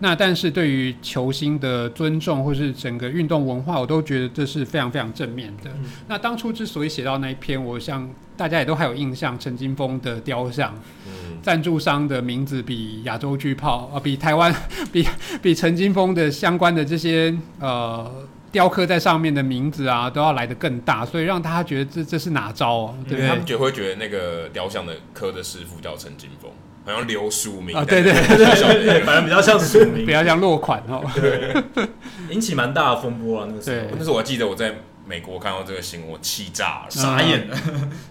那但是对于球星的尊重，或是整个运动文化，我都觉得这是非常非常正面的。嗯、那当初之所以写到那一篇，我想大家也都还有印象，陈金峰的雕像，赞、嗯、助商的名字比亚洲巨炮啊，比台湾 比比陈金峰的相关的这些呃雕刻在上面的名字啊，都要来得更大，所以让大家觉得这这是哪招哦、啊？对不对？他们就会觉得那个雕像的刻的师傅叫陈金锋。好像留署名啊，对对对对，反正比较像署名，比较像落款哦。对，引起蛮大的风波啊，那个时候。那时候我记得我在美国看到这个新闻，我气炸了，傻眼了。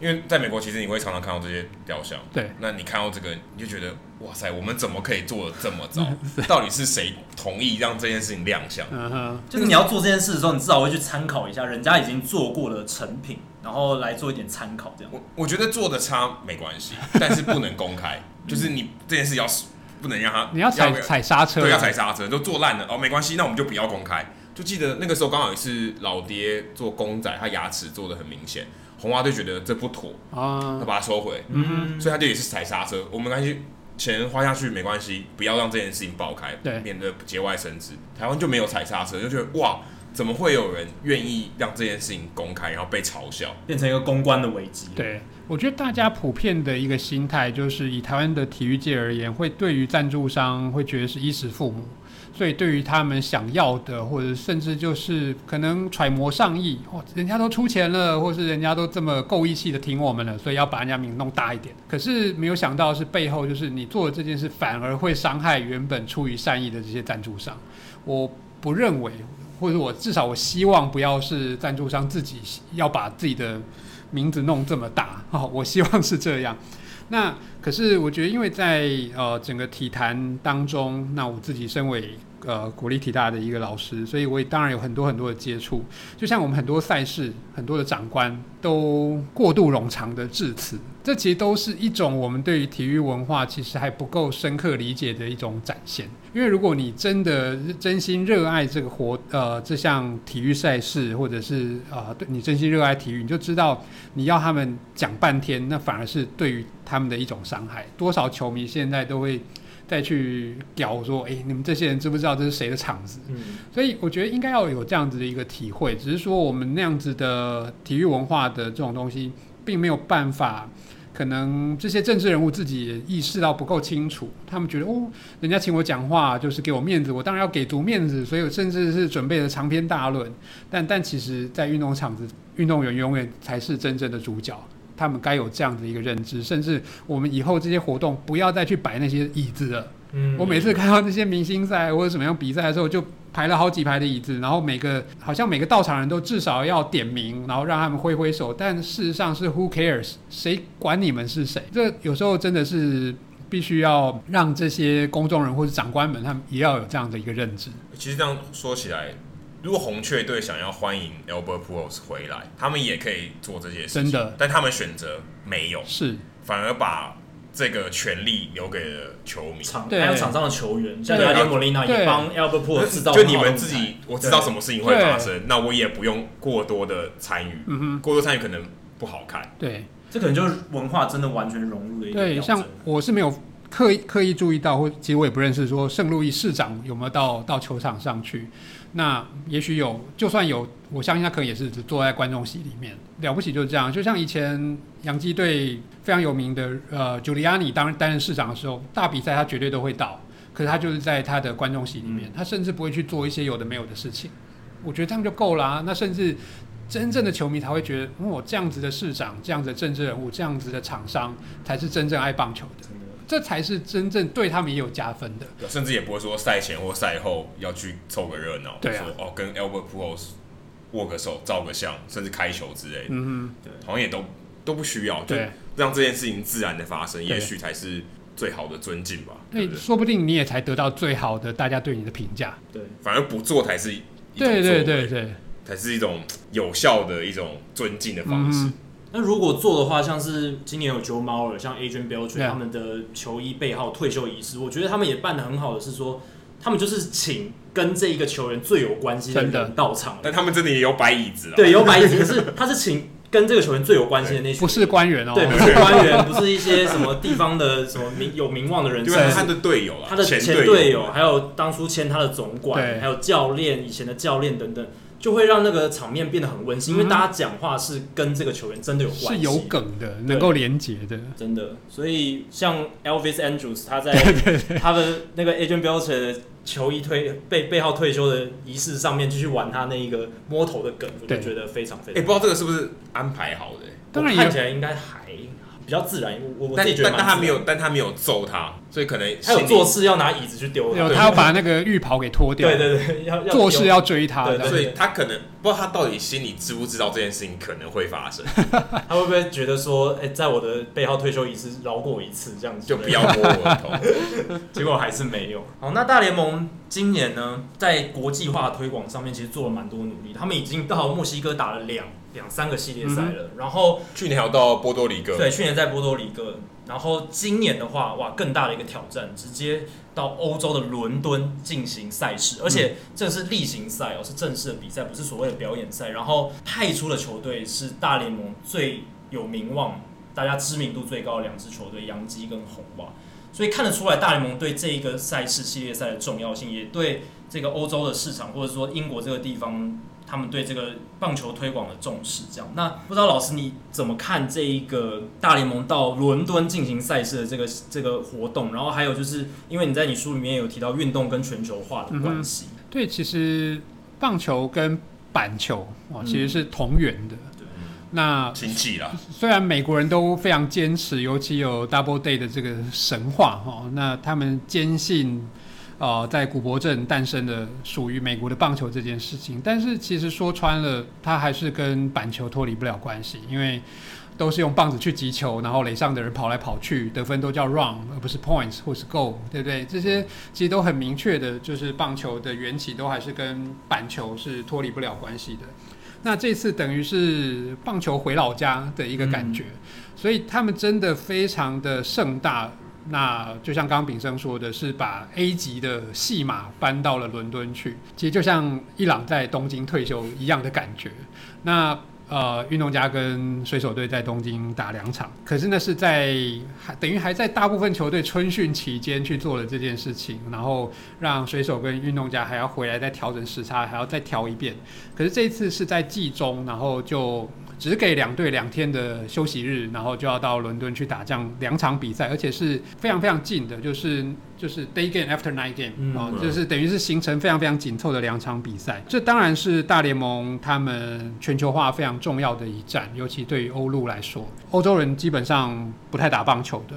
因为在美国，其实你会常常看到这些雕像。对。那你看到这个，你就觉得哇塞，我们怎么可以做的这么糟？到底是谁同意让这件事情亮相？嗯。就是你要做这件事的时候，你至少会去参考一下人家已经做过的成品，然后来做一点参考，这样。我我觉得做的差没关系，但是不能公开。就是你这件事要不能让他，你要踩踩刹车，对，要踩刹车，都做烂了哦，没关系，那我们就不要公开。就记得那个时候刚好也是老爹做公仔，他牙齿做的很明显，红花就觉得这不妥啊，他把它收回，嗯，所以他就也是踩刹车，我们没关系，钱花下去没关系，不要让这件事情爆开，对，免得节外生枝。台湾就没有踩刹车，就觉得哇。怎么会有人愿意让这件事情公开，然后被嘲笑，变成一个公关的危机？对，我觉得大家普遍的一个心态，就是以台湾的体育界而言，会对于赞助商会觉得是衣食父母，所以对于他们想要的，或者甚至就是可能揣摩上意，哦，人家都出钱了，或是人家都这么够义气的挺我们了，所以要把人家名弄大一点。可是没有想到是背后就是你做的这件事，反而会伤害原本出于善意的这些赞助商。我不认为。或者我至少我希望不要是赞助商自己要把自己的名字弄这么大，哦，我希望是这样。那可是我觉得，因为在呃整个体坛当中，那我自己身为呃国立体大的一个老师，所以我也当然有很多很多的接触。就像我们很多赛事，很多的长官都过度冗长的致辞，这其实都是一种我们对于体育文化其实还不够深刻理解的一种展现。因为如果你真的真心热爱这个活呃这项体育赛事，或者是啊对、呃、你真心热爱体育，你就知道你要他们讲半天，那反而是对于他们的一种伤害。多少球迷现在都会。再去屌说，哎、欸，你们这些人知不知道这是谁的场子？嗯，所以我觉得应该要有这样子的一个体会。只是说我们那样子的体育文化的这种东西，并没有办法，可能这些政治人物自己也意识到不够清楚。他们觉得，哦，人家请我讲话就是给我面子，我当然要给足面子，所以我甚至是准备了长篇大论。但但其实，在运动场子，运动员永远才是真正的主角。他们该有这样的一个认知，甚至我们以后这些活动不要再去摆那些椅子了。嗯，我每次看到那些明星赛或者什么样比赛的时候，就排了好几排的椅子，然后每个好像每个到场人都至少要点名，然后让他们挥挥手。但事实上是 Who cares？谁管你们是谁？这有时候真的是必须要让这些公众人或者长官们，他们也要有这样的一个认知。其实这样说起来。如果红雀队想要欢迎 Albert Pujols 回来，他们也可以做这些事情，真的。但他们选择没有，是反而把这个权利留给了球迷，场还有场上的球员，像亚迪莫利纳也帮 Albert Pujols 制造。就你们自己，我知道什么事情会发生，那我也不用过多的参与。嗯哼，过多参与可能不好看。对，这可能就是文化真的完全融入的一个。对，像我是没有刻意刻意注意到，或其实我也不认识说圣路易市长有没有到到球场上去。那也许有，就算有，我相信他可能也是只坐在观众席里面。了不起就是这样，就像以前洋基队非常有名的呃，朱利安尼当担任市长的时候，大比赛他绝对都会到，可是他就是在他的观众席里面，他甚至不会去做一些有的没有的事情。我觉得这样就够了啊。那甚至真正的球迷才会觉得，哦，这样子的市长，这样子的政治人物，这样子的厂商，才是真正爱棒球的。这才是真正对他们也有加分的，甚至也不会说赛前或赛后要去凑个热闹，对啊，说哦跟 Albert Pujols 握个手、照个相，甚至开球之类的，嗯哼，对，好像也都都不需要，对，让这件事情自然的发生，也许才是最好的尊敬吧。对，对，说不定你也才得到最好的大家对你的评价，对，反而不做才是一种对对对对，才是一种有效的一种尊敬的方式。嗯那如果做的话，像是今年有 Joe Mauer，像 Adrian Beltre 他们的球衣背号退休仪式，我觉得他们也办得很好的是说，他们就是请跟这一个球员最有关系的人到场，但他们真的也有摆椅子啊，对，有摆椅子，可是 他是请跟这个球员最有关系的那些，不是官员哦，对，不是官员，不是一些什么地方的什么名有名望的人，对，他的队友啊，他的前队友，还有当初签他的总管，还有教练，以前的教练等等。就会让那个场面变得很温馨，嗯，因为大家讲话是跟这个球员真的有关系，是有梗的，能够连接的，真的。所以像 Elvis Andrews，他在 他的那个 Adrian Belcher 的球衣退背背号退休的仪式上面，继续玩他那一个摸头的梗，我就觉得非常非常。哎，欸，不知道这个是不是安排好的？当然看起来应该还。比较自然，我我自己觉得，但他没有，但他没有揍他，所以可能他有做事要拿椅子去丢他，他要把那个浴袍给脱掉，对对对，要做事要追他，所以他可能不知道他到底心里知不知道这件事情可能会发生，他会不会觉得说，哎、欸，在我的背后退休仪式饶过我一次，这样子？就不要摸我的头，结果还是没有。好，那大联盟今年呢，在国际化推广上面其实做了蛮多努力，他们已经到墨西哥打了两。两三个系列赛了，嗯，然后去年还有到波多黎各，对，去年在波多黎各，然后今年的话，哇，更大的一个挑战，直接到欧洲的伦敦进行赛事，而且这是例行赛哦，是正式的比赛，不是所谓的表演赛。然后派出的球队是大联盟最有名望、大家知名度最高的两支球队，洋基跟红袜，所以看得出来大联盟对这一个赛事系列赛的重要性，也对这个欧洲的市场或者说英国这个地方。他们对这个棒球推广的重视，这样，那不知道老师你怎么看这一个大联盟到伦敦进行赛事的这个这个活动？然后还有就是，因为你在你书里面有提到运动跟全球化的关系。嗯，对，其实棒球跟板球哦，其实是同源的。那亲戚啦。虽然美国人都非常坚持，尤其有 Double Day 的这个神话哈，那他们坚信。呃，在古柏镇诞生的属于美国的棒球这件事情。但是其实说穿了，它还是跟板球脱离不了关系，因为都是用棒子去击球，然后垒上的人跑来跑去，得分都叫 run 而不是 points 或是 goal，对不对？这些其实都很明确的，就是棒球的缘起都还是跟板球是脱离不了关系的。那这次等于是棒球回老家的一个感觉，嗯、所以他们真的非常的盛大。那就像刚刚炳生说的，是把 A 级的戏码搬到了伦敦去，其实就像伊朗在东京退休一样的感觉。那呃，运动家跟水手队在东京打两场，可是那是在还等于还在大部分球队春训期间去做了这件事情，然后让水手跟运动家还要回来再调整时差，还要再调一遍。可是这一次是在季中，然后就。只给两队两天的休息日，然后就要到伦敦去打这样两场比赛，而且是非常非常近的，就是就是 day game after night game，嗯，哦，就是等于是行程非常非常紧凑的两场比赛。这当然是大联盟他们全球化非常重要的一战，尤其对于欧陆来说，欧洲人基本上不太打棒球的。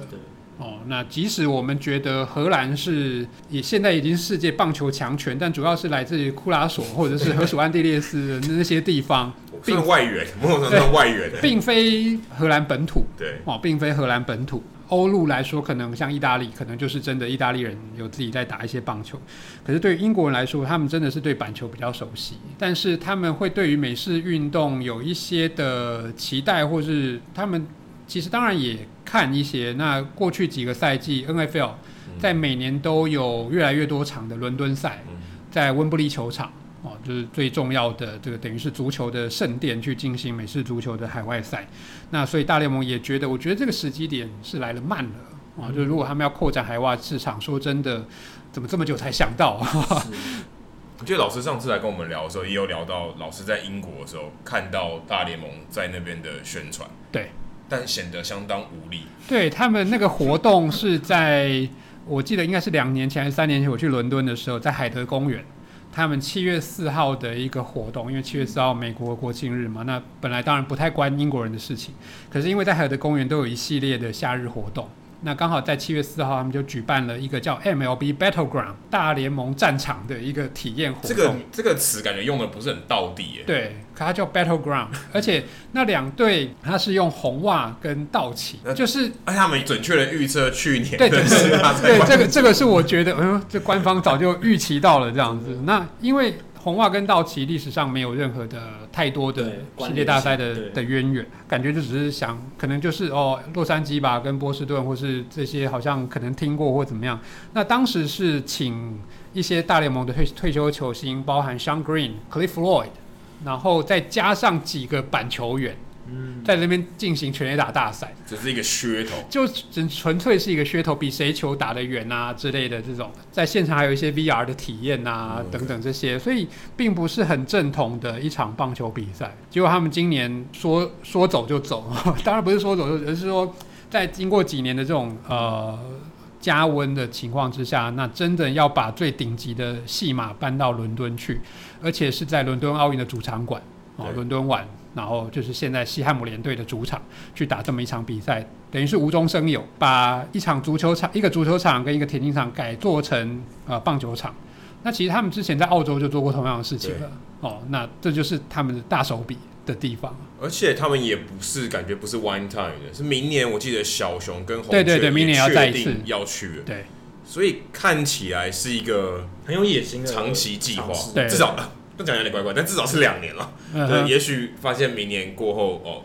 哦，那即使我们觉得荷兰是也现在已经世界棒球强权，但主要是来自于库拉索或者是荷属安地列斯的那些地方，并外援，某种程度上外援，并非荷兰本土。对，哦，并非荷兰本土。欧陆来说，可能像意大利，可能就是真的意大利人有自己在打一些棒球。可是对于英国人来说，他们真的是对板球比较熟悉，但是他们会对于美式运动有一些的期待，或是他们。其实当然也看一些，那过去几个赛季，NFL 在每年都有越来越多场的伦敦赛，在温布利球场哦，就是最重要的这个等于是足球的圣殿去进行美式足球的海外赛。那所以大联盟也觉得，我觉得这个时机点是来的慢了啊。就如果他们要扩展海外市场，说真的，怎么这么久才想到？我记得老师上次来跟我们聊的时候，也有聊到老师在英国的时候看到大联盟在那边的宣传。对。但显得相当无力。对，他们那个活动是在，我记得应该是两年前还是三年前，我去伦敦的时候，在海德公园，他们七月四号的一个活动，因为七月四号美国国庆日嘛，那本来当然不太关英国人的事情，可是因为在海德公园都有一系列的夏日活动。那刚好在七月四号，他们就举办了一个叫 MLB Battleground 大联盟战场的一个体验活动。这个这个词感觉用的不是很到底耶。对，可它叫 Battleground，而且那两队它是用红袜跟道奇，就是而且他们准确的预测去年对对对，对这个这个是我觉得，嗯，这官方早就预期到了这样子。那因为。红袜跟道奇历史上没有任何的太多的世界大赛的的渊源，感觉就只是想，可能就是哦，洛杉矶吧，跟波士顿或是这些好像可能听过或怎么样。那当时是请一些大联盟的退退休球星，包含 Shawn Green、Cliff Floyd，然后再加上几个板球员。在那边进行全垒打大赛，只是一个噱头，就只纯粹是一个噱头，比谁球打得远啊之类的这种，在现场还有一些 VR 的体验啊等等这些，所以并不是很正统的一场棒球比赛。结果他们今年说说走就走，当然不是说走就走，而是说在经过几年的这种呃加温的情况之下，那真的要把最顶级的戏码搬到伦敦去，而且是在伦敦奥运的主场馆哦，伦敦碗。然后就是现在西汉姆联队的主场去打这么一场比赛，等于是无中生有，把一场足球场、一个足球场跟一个田径场改做成呃棒球场。那其实他们之前在澳洲就做过同样的事情了哦。那这就是他们的大手笔的地方。而且他们也不是感觉不是 one time 的，是明年我记得小熊跟红雀对对对，明年要再一次要去了。对，所以看起来是一个很有野心的长期计划，对，至少。不讲有点怪怪，但至少是两年了。嗯、对，也许发现明年过后哦，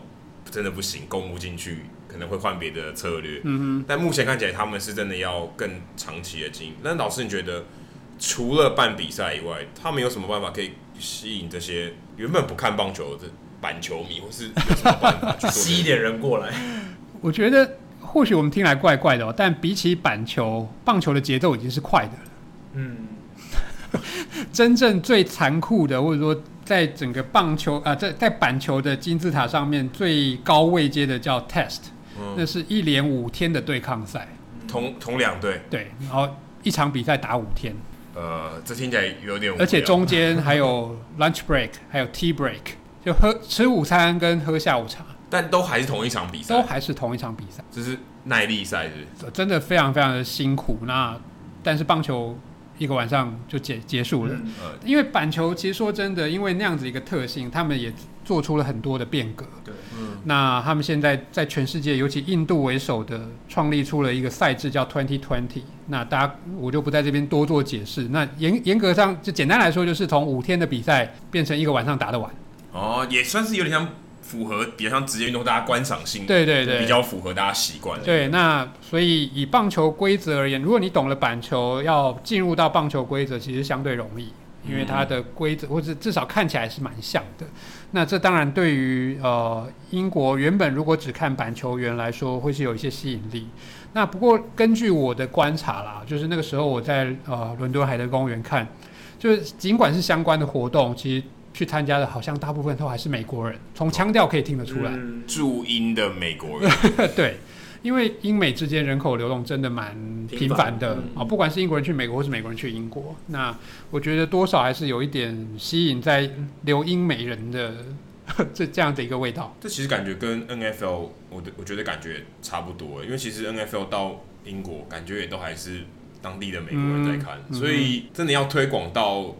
真的不行，攻不进去，可能会换别的策略。嗯哼。但目前看起来他们是真的要更长期的经营。那老师，你觉得除了办比赛以外，他们有什么办法可以吸引这些原本不看棒球的板球迷，或是有什么办法去吸一点人过来？我觉得或许我们听来怪怪的哦，但比起板球，棒球的节奏已经是快的了。嗯。真正最残酷的，或者说在整个棒球啊、呃，在在板球的金字塔上面最高位阶的叫 Test，、嗯、那是一连五天的对抗赛，同同两队，对，然后一场比赛打五天，呃，这听起来有点，而且中间还有 lunch break，还有 tea break，就喝吃午餐跟喝下午茶，但都还是同一场比赛，都还是同一场比赛，这是耐力赛，是，是？真的非常非常的辛苦。那但是棒球。一个晚上就结结束了。嗯、因为板球其实说真的，因为那样子一个特性，他们也做出了很多的变革。对，嗯。那他们现在在全世界，尤其印度为首的，创立出了一个赛制叫 Twenty Twenty。那大家我就不在这边多做解释。那严严格上就简单来说，就是从五天的比赛变成一个晚上打得完。哦，也算是有点像。符合比较像职业运动，大家观赏性对对对，比较符合大家习惯。对，那所以以棒球规则而言，如果你懂了板球，要进入到棒球规则，其实相对容易，因为它的规则或者至少看起来是蛮像的。那这当然对于呃英国原本如果只看板球员来说，会是有一些吸引力。那不过根据我的观察啦，就是那个时候我在呃伦敦海德公园看，就是尽管是相关的活动，其实。去参加的，好像大部分都还是美国人，从腔调可以听得出来。驻、嗯、英的美国人，对，因为英美之间人口流动真的蛮频繁的啊、嗯哦，不管是英国人去美国，或是美国人去英国，那我觉得多少还是有一点吸引在留英美人的 这这样的一个味道。这其实感觉跟 NFL，我的我觉得感觉差不多，因为其实 NFL 到英国，感觉也都还是当地的美国人在看，嗯、所以真的要推广到。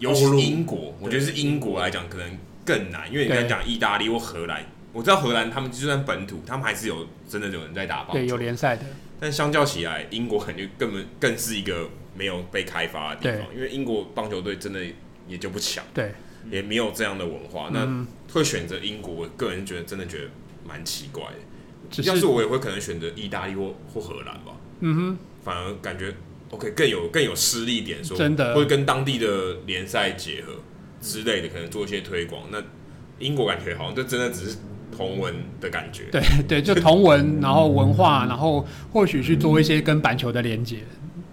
尤其是英国，我觉得是英国来讲可能更难，因为你刚才讲意大利或荷兰，我知道荷兰他们就算本土，他们还是有真的有人在打棒球，对，有联赛的。但相较起来，英国肯定根本更是一个没有被开发的地方，因为英国棒球队真的也就不强，对，也没有这样的文化。那会选择英国，我个人觉得真的觉得蛮奇怪的。要是我也会可能选择意大利或或荷兰吧。嗯哼，反而感觉。OK，更有更有实力点说，真的会跟当地的联赛结合之类的，可能做一些推广。那英国感觉好像就真的只是同文的感觉。对对，就同文，然后文化，然后或许去做一些跟板球的连接。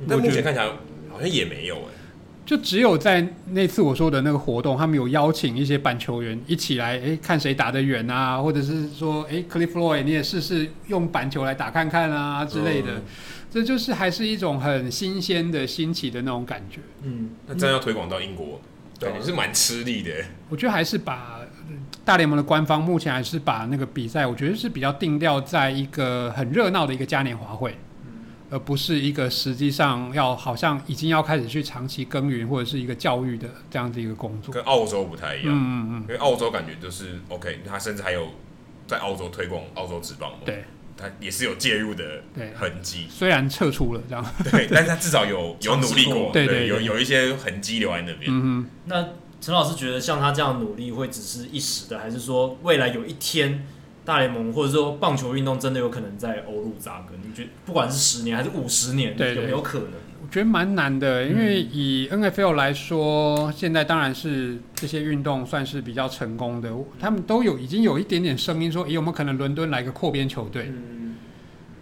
但目前看起来好像也没有哎、欸，就只有在那次我说的那个活动，他们有邀请一些板球员一起来，哎，看谁打得远啊，或者是说，哎，Cliff Floyd 你也试试用板球来打看看啊之类的。嗯这就是还是一种很新鲜的、新奇的那种感觉。嗯，那真要推广到英国，对，也是蛮吃力的。我觉得还是把大联盟的官方目前还是把那个比赛，我觉得是比较定调在一个很热闹的一个嘉年华会，而不是一个实际上要好像已经要开始去长期耕耘或者是一个教育的这样子一个工作。跟澳洲不太一样，嗯嗯嗯，因为澳洲感觉就是 OK，他甚至还有在澳洲推广澳洲职棒嘛。对。他也是有介入的痕迹，虽然撤出了这样，对，但是他至少有 有努力过，对对，有有一些痕迹留在那边。嗯那陈老师觉得像他这样努力会只是一时的，还是说未来有一天大联盟或者说棒球运动真的有可能在欧陆扎根？你觉得不管是十年还是五十年，有没有可能？我觉得蛮难的，因为以 NFL 来说，现在当然是这些运动算是比较成功的，他们都有已经有一点点声音说，有没有可能伦敦来个扩编球队？嗯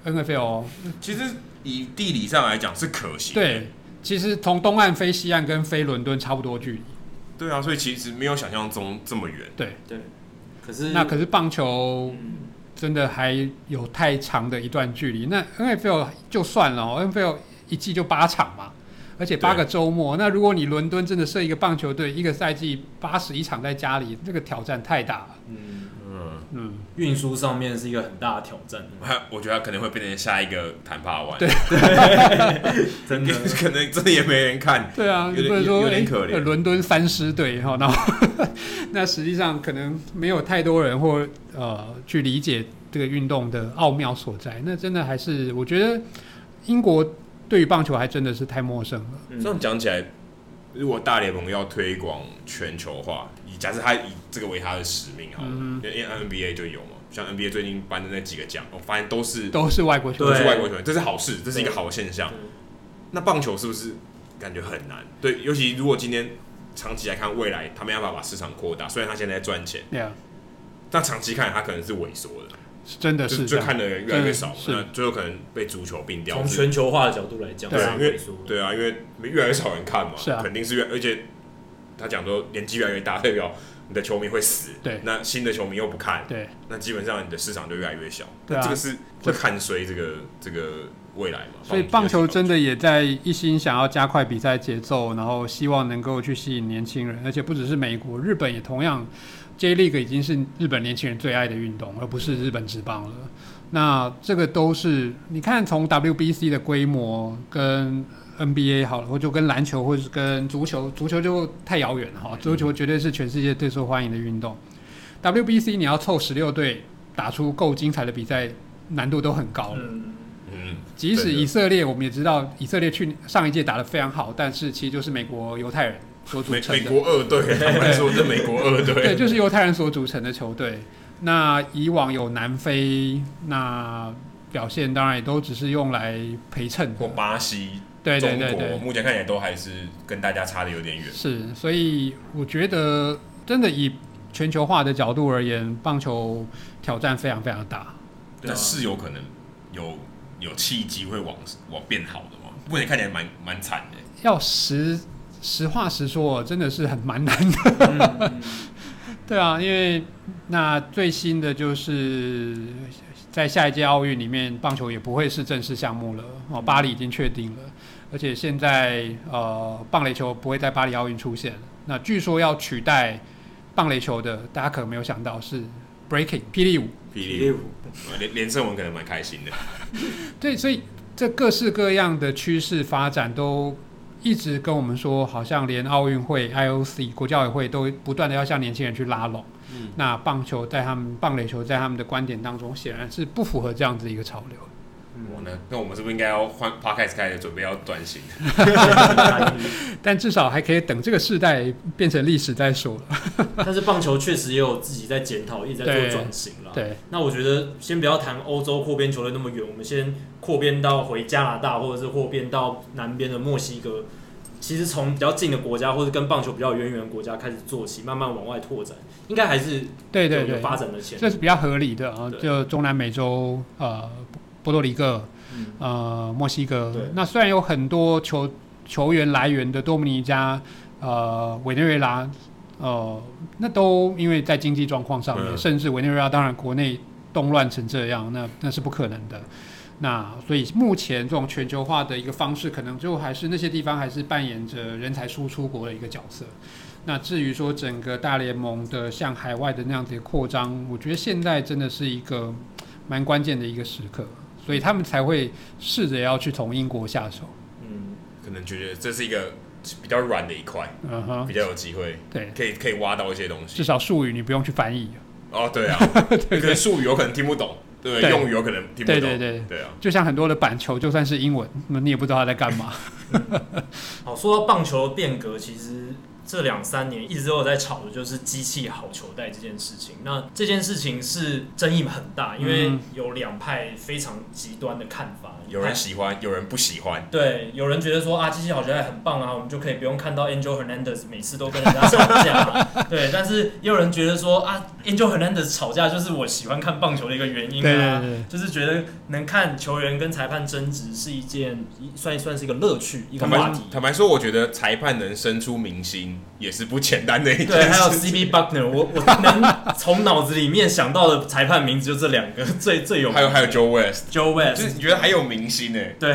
，NFL 其实以地理上来讲是可行。对，其实从东岸飞西岸跟飞伦敦差不多距离。对啊，所以其实没有想象中这么远。对对，可是那可是棒球真的还有太长的一段距离。那 NFL 就算了，NFL。一季就八场嘛，而且八个周末。那如果你伦敦真的设一个棒球队，一个赛季八十一场在家里，这个挑战太大了。嗯嗯嗯，运输上面是一个很大的挑战。我觉得他可能会变成下一个谈帕湾。对，真的 可能真的也没人看。对啊，有点有点可怜。伦敦三狮队哈，然后 那实际上可能没有太多人或呃去理解这个运动的奥妙所在。那真的还是我觉得英国。对于棒球还真的是太陌生了。这样讲起来，如果大联盟要推广全球化，以假设他以这个为他的使命好了，因为 NBA 就有嘛，像 NBA 最近颁的那几个奖，我发现都是都是外国球员，都是外国球员，这是好事，这是一个好现象。那棒球是不是感觉很难？对，尤其如果今天长期来看，未来他没办法把市场扩大，虽然他现在在赚钱，但长期看他可能是萎缩的。真的是，就看的人越来越少，那最后可能被足球并掉。从全球化的角度来讲，对，因为对啊，因为越来越少人看嘛，是啊。肯定是越，而且他讲说年纪越来越大，代表你的球迷会死，对，那新的球迷又不看，对，那基本上你的市场就越来越小，对啊，这个是会看衰这个这个未来嘛。所以棒球真的也在一心想要加快比赛节奏，然后希望能够去吸引年轻人，而且不只是美国，日本也同样。J League 已经是日本年轻人最爱的运动，而不是日本职棒了。那这个都是你看，从 WBC 的规模跟 NBA 好了，或就跟篮球或者是跟足球，足球就太遥远了哈。足球绝对是全世界最受欢迎的运动。WBC 你要凑十六队打出够精彩的比赛，难度都很高了。嗯，即使以色列，我们也知道以色列去上一届打得非常好，但是其实就是美国犹太人所组成的。美国二队，他们说是美国二队。对，就是犹太人所组成的球队。那以往有南非，那表现当然也都只是用来陪衬。或巴西，对对对对，目前看起来都还是跟大家差的有点远。是，所以我觉得真的以全球化的角度而言，棒球挑战非常非常大。那是有可能有有契机会往往变好的吗？目前看起来蛮蛮惨的。要实实话实说，真的是很蛮难的。嗯 对啊，因为那最新的就是在下一届奥运里面，棒球也不会是正式项目了哦。巴黎已经确定了，而且现在呃，棒垒球不会在巴黎奥运出现。那据说要取代棒垒球的，大家可能没有想到是 breaking 霹雳舞。霹雳舞，连连胜文可能蛮开心的。对，所以这各式各样的趋势发展都。一直跟我们说，好像连奥运会、IOC 国际奥委会都不断的要向年轻人去拉拢。嗯，那棒球在他们棒垒球在他们的观点当中，显然是不符合这样子一个潮流。我呢？那我们是不是应该要换 Podcast 开始准备要转型？但至少还可以等这个世代变成历史再说。但是棒球确实也有自己在检讨，一直在做转型了。对，那我觉得先不要谈欧洲扩编球队那么远，我们先扩编到回加拿大，或者是扩编到南边的墨西哥。其实从比较近的国家，或者跟棒球比较有渊源的国家开始做起，慢慢往外拓展，应该还是对对对发展的前这是比较合理的啊。就中南美洲呃。波多黎各，呃，墨西哥。那虽然有很多球球员来源的多米尼加，呃，委内瑞拉，呃，那都因为在经济状况上面，甚至委内瑞拉当然国内动乱成这样，那那是不可能的。那所以目前这种全球化的一个方式，可能最后还是那些地方还是扮演着人才输出国的一个角色。那至于说整个大联盟的向海外的那样子的扩张，我觉得现在真的是一个蛮关键的一个时刻。所以他们才会试着要去从英国下手，嗯，可能觉得这是一个比较软的一块，嗯哼，比较有机会，对，可以可以挖到一些东西。至少术语你不用去翻译。哦，对啊，对，可能术语有可能听不懂，对，用语有可能听不懂，对对对对啊。就像很多的板球，就算是英文，那你也不知道他在干嘛。好，说到棒球的变革，其实。这两三年一直都有在吵的，就是机器好球带这件事情。那这件事情是争议很大，因为有两派非常极端的看法。有人喜欢，有人不喜欢。对，有人觉得说啊，机器好球带很棒啊，我们就可以不用看到 Angel Hernandez 每次都跟人家吵架。对，但是也有人觉得说啊，Angel Hernandez 吵架就是我喜欢看棒球的一个原因啊，就是觉得能看球员跟裁判争执是一件算一算是一个乐趣，一个话题。坦白说，我觉得裁判能生出明星。也是不简单的一件事。对，还有 CB Buckner，我我能从脑子里面想到的裁判名字就这两个最最有名。还有还有 Joe West，Joe West，就是你觉得还有明星呢？对，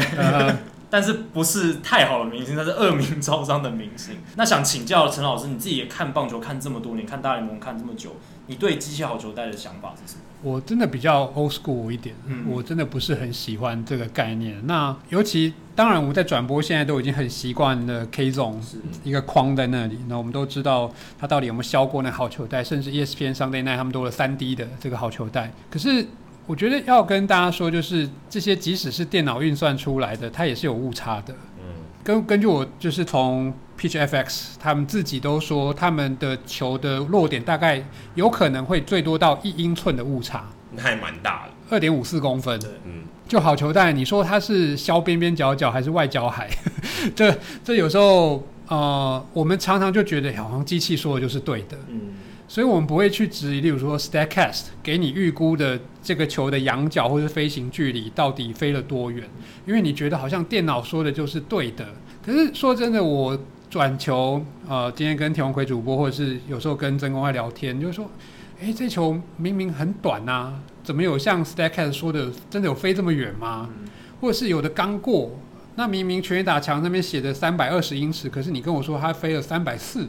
但是不是太好的明星，他是恶名昭彰的明星。那想请教陈老师，你自己也看棒球看这么多年，看大联盟看这么久，你对机械好球带的想法是什么？我真的比较 old school 一点，嗯、我真的不是很喜欢这个概念。那尤其当然，我们在转播现在都已经很习惯了 K Zone 一个框在那里。那我们都知道它到底有没有削过那好球带，甚至 ESPN Sunday Night 他们都有三 D 的这个好球带。可是我觉得要跟大家说，就是这些即使是电脑运算出来的，它也是有误差的。根根据我就是从 PitchFX 他们自己都说，他们的球的落点大概有可能会最多到一英寸的误差，那还蛮大的，二点五四公分。嗯，就好球带，你说它是削边边角角还是外角海？这这有时候呃，我们常常就觉得好像机器说的就是对的。嗯。所以我们不会去质疑，例如说 Statcast 给你预估的这个球的仰角或是飞行距离到底飞了多远，因为你觉得好像电脑说的就是对的。可是说真的，我转球，呃，今天跟田文奎主播，或者是有时候跟曾公在聊天，就是说，诶，这球明明很短呐，怎么有像 Statcast 说的真的有飞这么远吗？或者是有的刚过，那明明全垒打墙那边写的三百二十英尺，可是你跟我说它飞了三百四。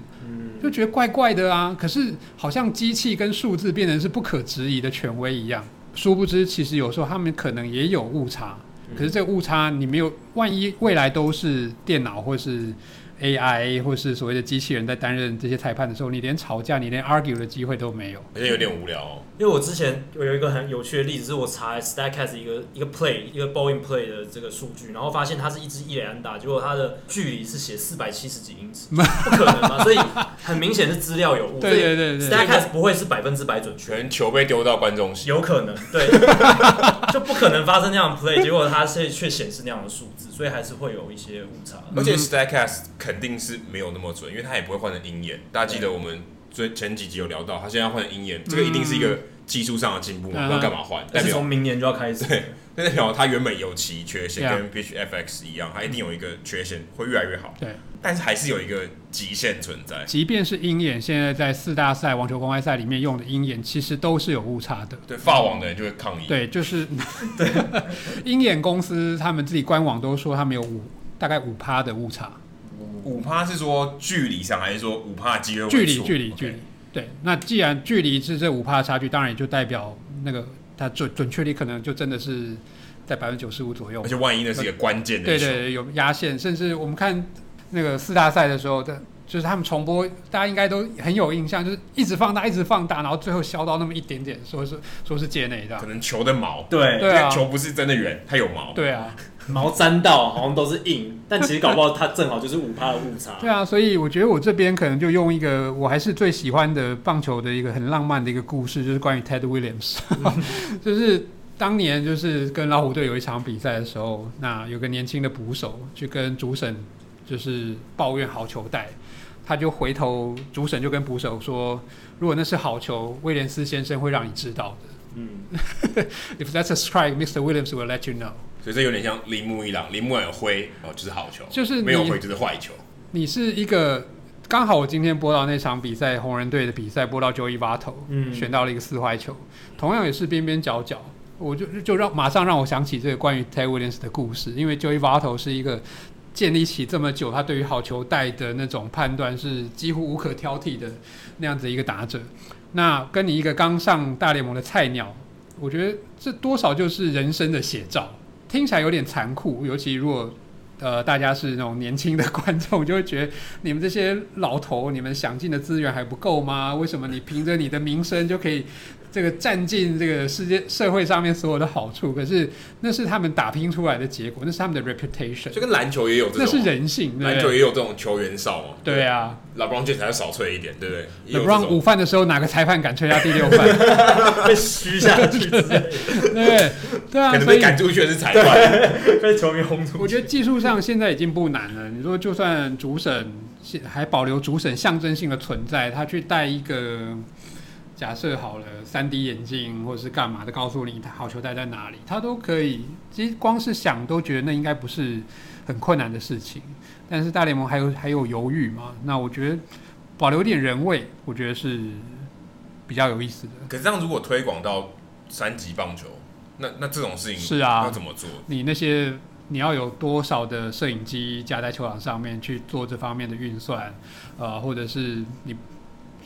就觉得怪怪的啊，可是好像机器跟数字变成是不可质疑的权威一样。殊不知，其实有时候他们可能也有误差。可是这个误差你没有，万一未来都是电脑或是。AI 或是所谓的机器人在担任这些裁判的时候，你连吵架、你连 argue 的机会都没有，而且有点无聊哦。因为我之前我有一个很有趣的例子，是我查 Statcast 一个一个 play 一个 bowling play 的这个数据，然后发现它是一支一垒安打，结果它的距离是写四百七十几英尺，不可能嘛？所以很明显是资料有误。对对对对，Statcast 不会是百分之百准确，全球被丢到观众席，有可能，对，就不可能发生那样的 play，结果它却却显示那样的数字，所以还是会有一些误差。而且 Statcast 肯定是没有那么准，因为他也不会换成鹰眼。大家记得我们最前几集有聊到，他现在要换成鹰眼，这个一定是一个技术上的进步嘛？不知道干嘛换？但是从明年就要开始。对，代表他原本有其缺陷，跟 Pitch FX 一样，他一定有一个缺陷，会越来越好。对，但是还是有一个极限存在。即便是鹰眼，现在在四大赛网球公开赛里面用的鹰眼，其实都是有误差的。对，发网的人就会抗议。对，就是 对 鹰眼公司他们自己官网都说他们有五大概五趴的误差。五趴是说距离上，还是说五趴机会？距离，距离，距离。对，那既然距离是这五趴的差距，当然也就代表那个它准准确率可能就真的是在百分之九十五左右。而且万一那是一个关键的，对对对，有压线，甚至我们看那个四大赛的时候的，就是他们重播，大家应该都很有印象，就是一直放大，一直放大，然后最后削到那么一点点，说是说是界内的，可能球的毛，对对啊，球不是真的圆，它有毛，对啊。毛沾到好像都是硬，但其实搞不好它正好就是五趴的误差。对啊，所以我觉得我这边可能就用一个我还是最喜欢的棒球的一个很浪漫的一个故事，就是关于 Ted Williams，就是当年就是跟老虎队有一场比赛的时候，那有个年轻的捕手去跟主审就是抱怨好球带，他就回头主审就跟捕手说，如果那是好球，威廉斯先生会让你知道的。嗯，If that's a strike, Mr. Williams will let you know. 所以这有点像铃木一朗，铃木有挥哦，就是好球，就是没有挥就是坏球。你是一个刚好我今天播到那场比赛，红人队的比赛播到 Joey Votto，嗯，选到了一个四坏球，同样也是边边角角，我就就让马上让我想起这个关于 Ted Williams 的故事，因为 Joey Votto 是一个建立起这么久，他对于好球带的那种判断是几乎无可挑剔的那样子一个打者。那跟你一个刚上大联盟的菜鸟，我觉得这多少就是人生的写照。听起来有点残酷，尤其如果呃大家是那种年轻的观众，就会觉得你们这些老头，你们想尽的资源还不够吗？为什么你凭着你的名声就可以？这个占尽这个世界社会上面所有的好处，可是那是他们打拼出来的结果，那是他们的 reputation。就跟篮球也有这种，那是人性。篮球也有这种球员哨嘛？对啊，LeBron James 还是少吹一点，对不对？LeBron 午饭的时候，哪个裁判敢吹他第六犯？被嘘下去，对对啊，可能被赶出去的是裁判，被球迷轰出。我觉得技术上现在已经不难了。你说，就算主审还保留主审象征性的存在，他去带一个。假设好了，三 D 眼镜或者是干嘛的，告诉你他好球带在哪里，他都可以。其实光是想都觉得那应该不是很困难的事情。但是大联盟还有还有犹豫嘛？那我觉得保留点人味，我觉得是比较有意思的。可是这样如果推广到三级棒球，那那这种事情是啊，要怎么做？你那些你要有多少的摄影机架在球场上面去做这方面的运算？呃，或者是你。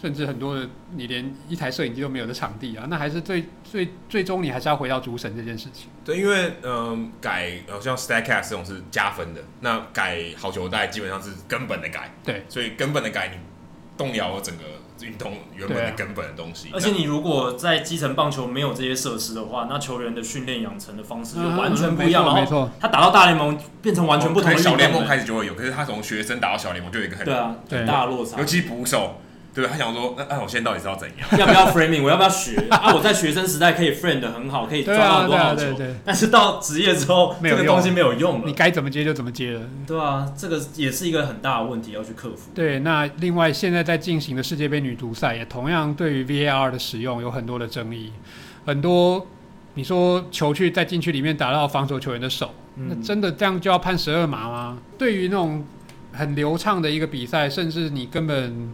甚至很多的，你连一台摄影机都没有的场地啊，那还是最最最终你还是要回到主审这件事情。对，因为嗯、呃，改好像 Statcast 这种是加分的，那改好球带基本上是根本的改。对，所以根本的改，你动摇了整个运动原本的根本的东西。而且你如果在基层棒球没有这些设施的话，那球员的训练养成的方式就完全不一样。嗯、没错，他打到大联盟变成完全不同的。小联盟开始就会有，可是他从学生打到小联盟就有一个很对啊很大的落差，尤其捕手。对，他想说，那那我现在到底是要怎样？要不要 framing？我要不要学 啊？我在学生时代可以 frame 的很好，可以抓到很多好球。但是到职业之后，这个东西没有用了。你该怎么接就怎么接了。对啊，这个也是一个很大的问题要去克服。对，那另外现在在进行的世界杯女足赛也同样对于 VAR 的使用有很多的争议。很多你说球去在禁区里面打到防守球员的手，嗯、那真的这样就要判十二码吗？对于那种很流畅的一个比赛，甚至你根本。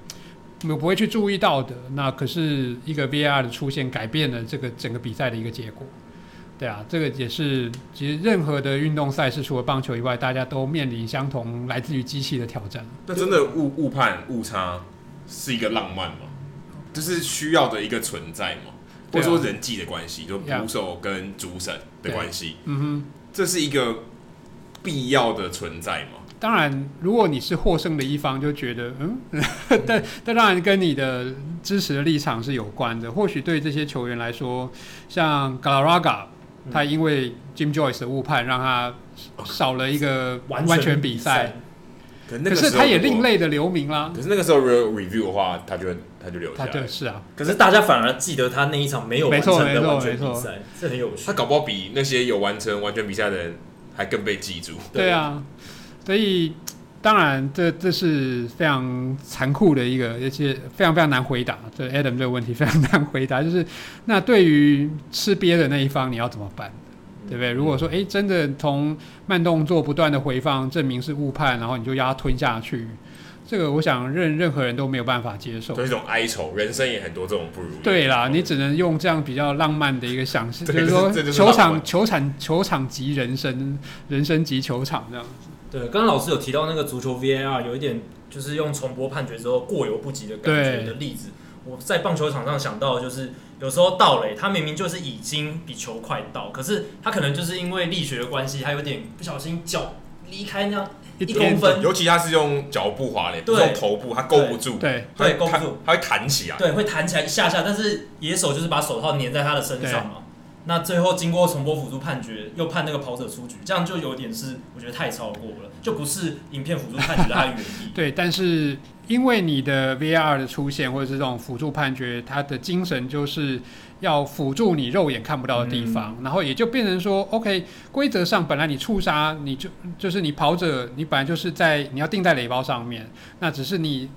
我不会去注意到的，那可是一个 VAR 的出现改变了这个整个比赛的一个结果。对啊，这个也是其实任何的运动赛事，除了棒球以外，大家都面临相同来自于机器的挑战。那真的误误判误差是一个浪漫吗？这是需要的一个存在吗？或者说人际的关系，就捕手跟主审的关系。嗯哼，这是一个必要的存在吗？当然，如果你是获胜的一方，就觉得嗯，但但当然跟你的支持的立场是有关的。或许对这些球员来说，像 Galarraga，他因为 Jim Joyce 的误判，让他少了一个完全比赛。可是他也另类的留名啦。可是那个时候 Real Review 的话，他就他就留下。他就是啊。可是大家反而记得他那一场没有完成的完全比赛，这很有趣。他搞不好比那些有完成完全比赛的人还更被记住。对啊。所以，当然，这这是非常残酷的一个，而且非常非常难回答。这 Adam 这个问题非常难回答，就是那对于吃瘪的那一方，你要怎么办？对不对？如果说，哎，真的从慢动作不断的回放证明是误判，然后你就要他吞下去，这个我想任任何人都没有办法接受。这种哀愁，人生也很多这种不如意。对啦，你只能用这样比较浪漫的一个想象，就是说球场球场球场级人生，人生级球场这样子。对，刚刚老师有提到那个足球 VAR 有一点就是用重播判决之后过犹不及的感觉的例子。我在棒球场上想到的就是，有时候盗垒，他明明就是已经比球快到，可是他可能就是因为力学的关系，他有点不小心脚离开那样一公分，尤其他是用脚步滑垒，不是用头部，他勾不住，对，对，勾不住，他会弹起来，对，会弹起来一下下，但是野手就是把手套粘在他的身上嘛。那最后经过重播辅助判决，又判那个跑者出局，这样就有点是我觉得太超过了，就不是影片辅助判决的它原意。对，但是因为你的 VAR 的出现，或者是这种辅助判决，它的精神就是要辅助你肉眼看不到的地方，嗯、然后也就变成说，OK，规则上本来你触杀你就就是你跑者，你本来就是在你要定在雷包上面，那只是你。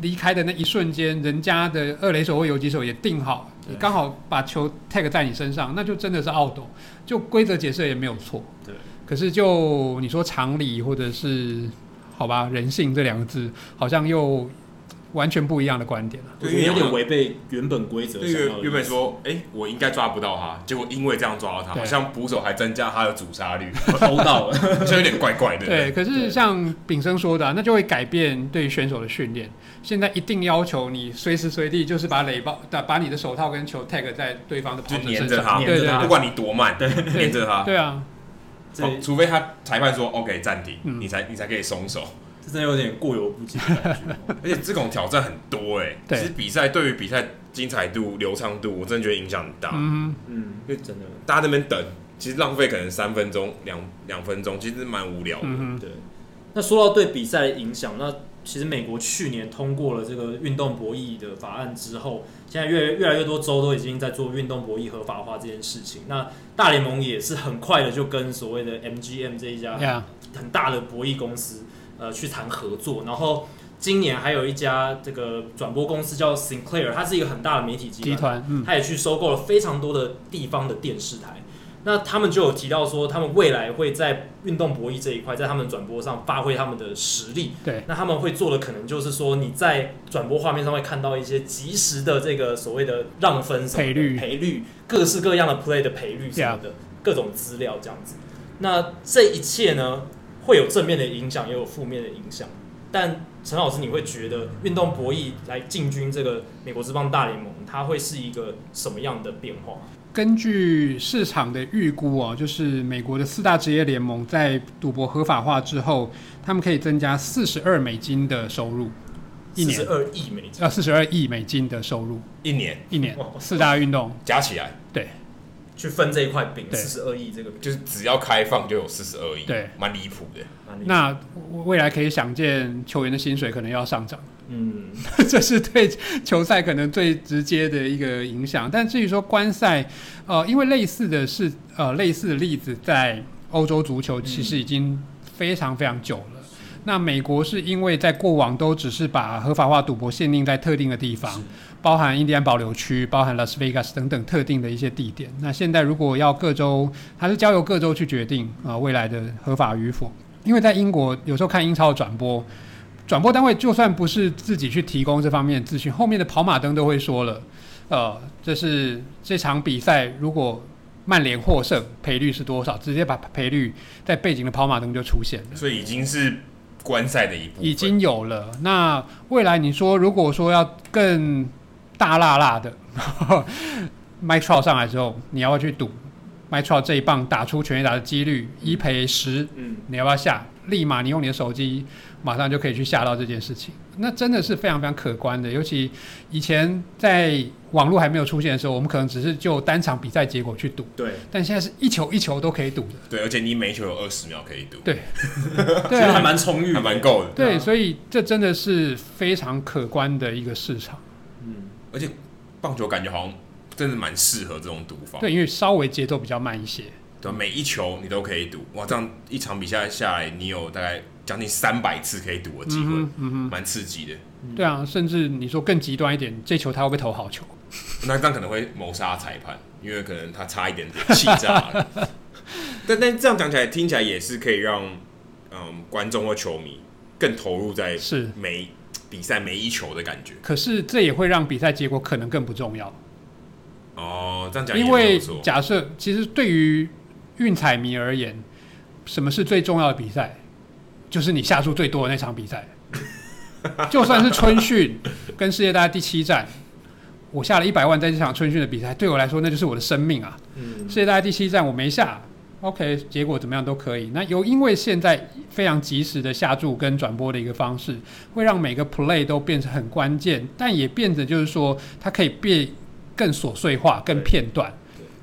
离开的那一瞬间，人家的二雷手或游击手也定好，你刚好把球 tag 在你身上，那就真的是 out，就规则解释也没有错。对。可是就你说常理或者是好吧，人性这两个字，好像又。完全不一样的观点了，对，有点违背原本规则。对，原本说，哎、欸，我应该抓不到他，结果因为这样抓到他，好像捕手还增加他的阻杀率，偷到了，就 有点怪怪的。对，可是像炳生说的、啊，那就会改变对选手的训练。现在一定要求你随时随地就是把垒包，把你的手套跟球 tag 在对方的跑者身上，黏着他，对。对，不管你多慢，对，黏着他。对啊，除非他裁判说 OK 暂停，嗯、你才你才可以松手。真的有点过犹不及的感觉，而且这种挑战很多哎、其实比赛对于比赛精彩度、流畅度，我真的觉得影响很大。嗯嗯，因为真的大家在那边等，其实浪费可能三分钟、两两分钟，其实蛮无聊的。嗯对。那说到对比赛的影响，那其实美国去年通过了这个运动博弈的法案之后，现在越越来越多州都已经在做运动博弈合法化这件事情。那大联盟也是很快的就跟所谓的 MGM 这一家很大的博弈公司。呃，去谈合作，然后今年还有一家这个转播公司叫 Sinclair，它是一个很大的媒体集团，嗯，它也去收购了非常多的地方的电视台。那他们就有提到说，他们未来会在运动博弈这一块，在他们转播上发挥他们的实力。对，那他们会做的可能就是说，你在转播画面上会看到一些及时的这个所谓的让分什么的赔率、赔率，各式各样的 play 的赔率什么的，各种资料这样子。那这一切呢？会有正面的影响，也有负面的影响。但陈老师，你会觉得运动博弈来进军这个美国之棒大联盟，它会是一个什么样的变化？根据市场的预估哦，就是美国的四大职业联盟在赌博合法化之后，他们可以增加四十二美金的收入，一年。四十二亿美金啊，四十二亿美金的收入，一年一年，四大运动加起来，对。去分这一块饼，四十二亿这个饼，就是只要开放就有四十二亿，对，蛮离谱的。那未来可以想见，球员的薪水可能要上涨，嗯，这是对球赛可能最直接的一个影响。但至于说观赛，呃，因为类似的是，呃，类似的例子在欧洲足球其实已经非常非常久了。嗯、那美国是因为在过往都只是把合法化赌博限定在特定的地方。包含印第安保留区，包含拉斯维加斯等等特定的一些地点。那现在如果要各州，还是交由各州去决定啊、呃、未来的合法与否。因为在英国有时候看英超的转播，转播单位就算不是自己去提供这方面的资讯，后面的跑马灯都会说了，呃，这是这场比赛如果曼联获胜，赔率是多少，直接把赔率在背景的跑马灯就出现了。所以已经是观赛的一部分，已经有了。那未来你说如果说要更大辣辣的，Mike Trout 上来之后，你要不要去赌 Mike Trout 这一棒打出全垒打的几率一赔十，嗯，你要不要下？立马你用你的手机，马上就可以去下到这件事情。那真的是非常非常可观的。尤其以前在网络还没有出现的时候，我们可能只是就单场比赛结果去赌。对。但现在是一球一球都可以赌的。对，而且你每球有二十秒可以赌。对。对啊，还蛮充裕，还蛮够的。对，所以这真的是非常可观的一个市场。嗯。而且棒球感觉好像真的蛮适合这种赌法。对，因为稍微节奏比较慢一些。对，每一球你都可以赌，哇，这样一场比赛下来，你有大概将近三百次可以赌的机会，嗯哼，蛮刺激的。对啊，甚至你说更极端一点，这球他会不会投好球？那这样可能会谋杀裁判，因为可能他差一点点气炸了。但但这样讲起来，听起来也是可以让嗯观众或球迷更投入在是每比赛每一球的感觉。可是这也会让比赛结果可能更不重要。哦，这样讲，因为假设其实对于运彩迷而言，什么是最重要的比赛？就是你下注最多的那场比赛。就算是春训跟世界大赛第七战，我下了一百万在这场春训的比赛，对我来说那就是我的生命啊。世界大赛第七站我没下，OK，结果怎么样都可以。那有因为现在非常及时的下注跟转播的一个方式，会让每个 play 都变成很关键，但也变得就是说它可以变更琐碎化、更片段。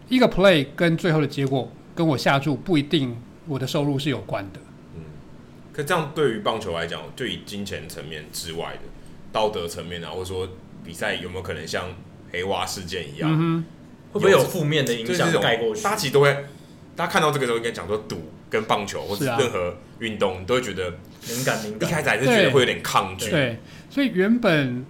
一个 play 跟最后的结果。跟我下注不一定我的收入是有关的。嗯，可这样对于棒球来讲，就以金钱层面之外的道德层面啊，或者说比赛有没有可能像黑蛙事件一样，嗯、会不会有负面的影响盖过去？大家其实都会，大家看到这个时候应该讲说赌跟棒球或者任何运动，你都会觉得敏感敏感，一开始还是觉得会有点抗拒。对，所以原本。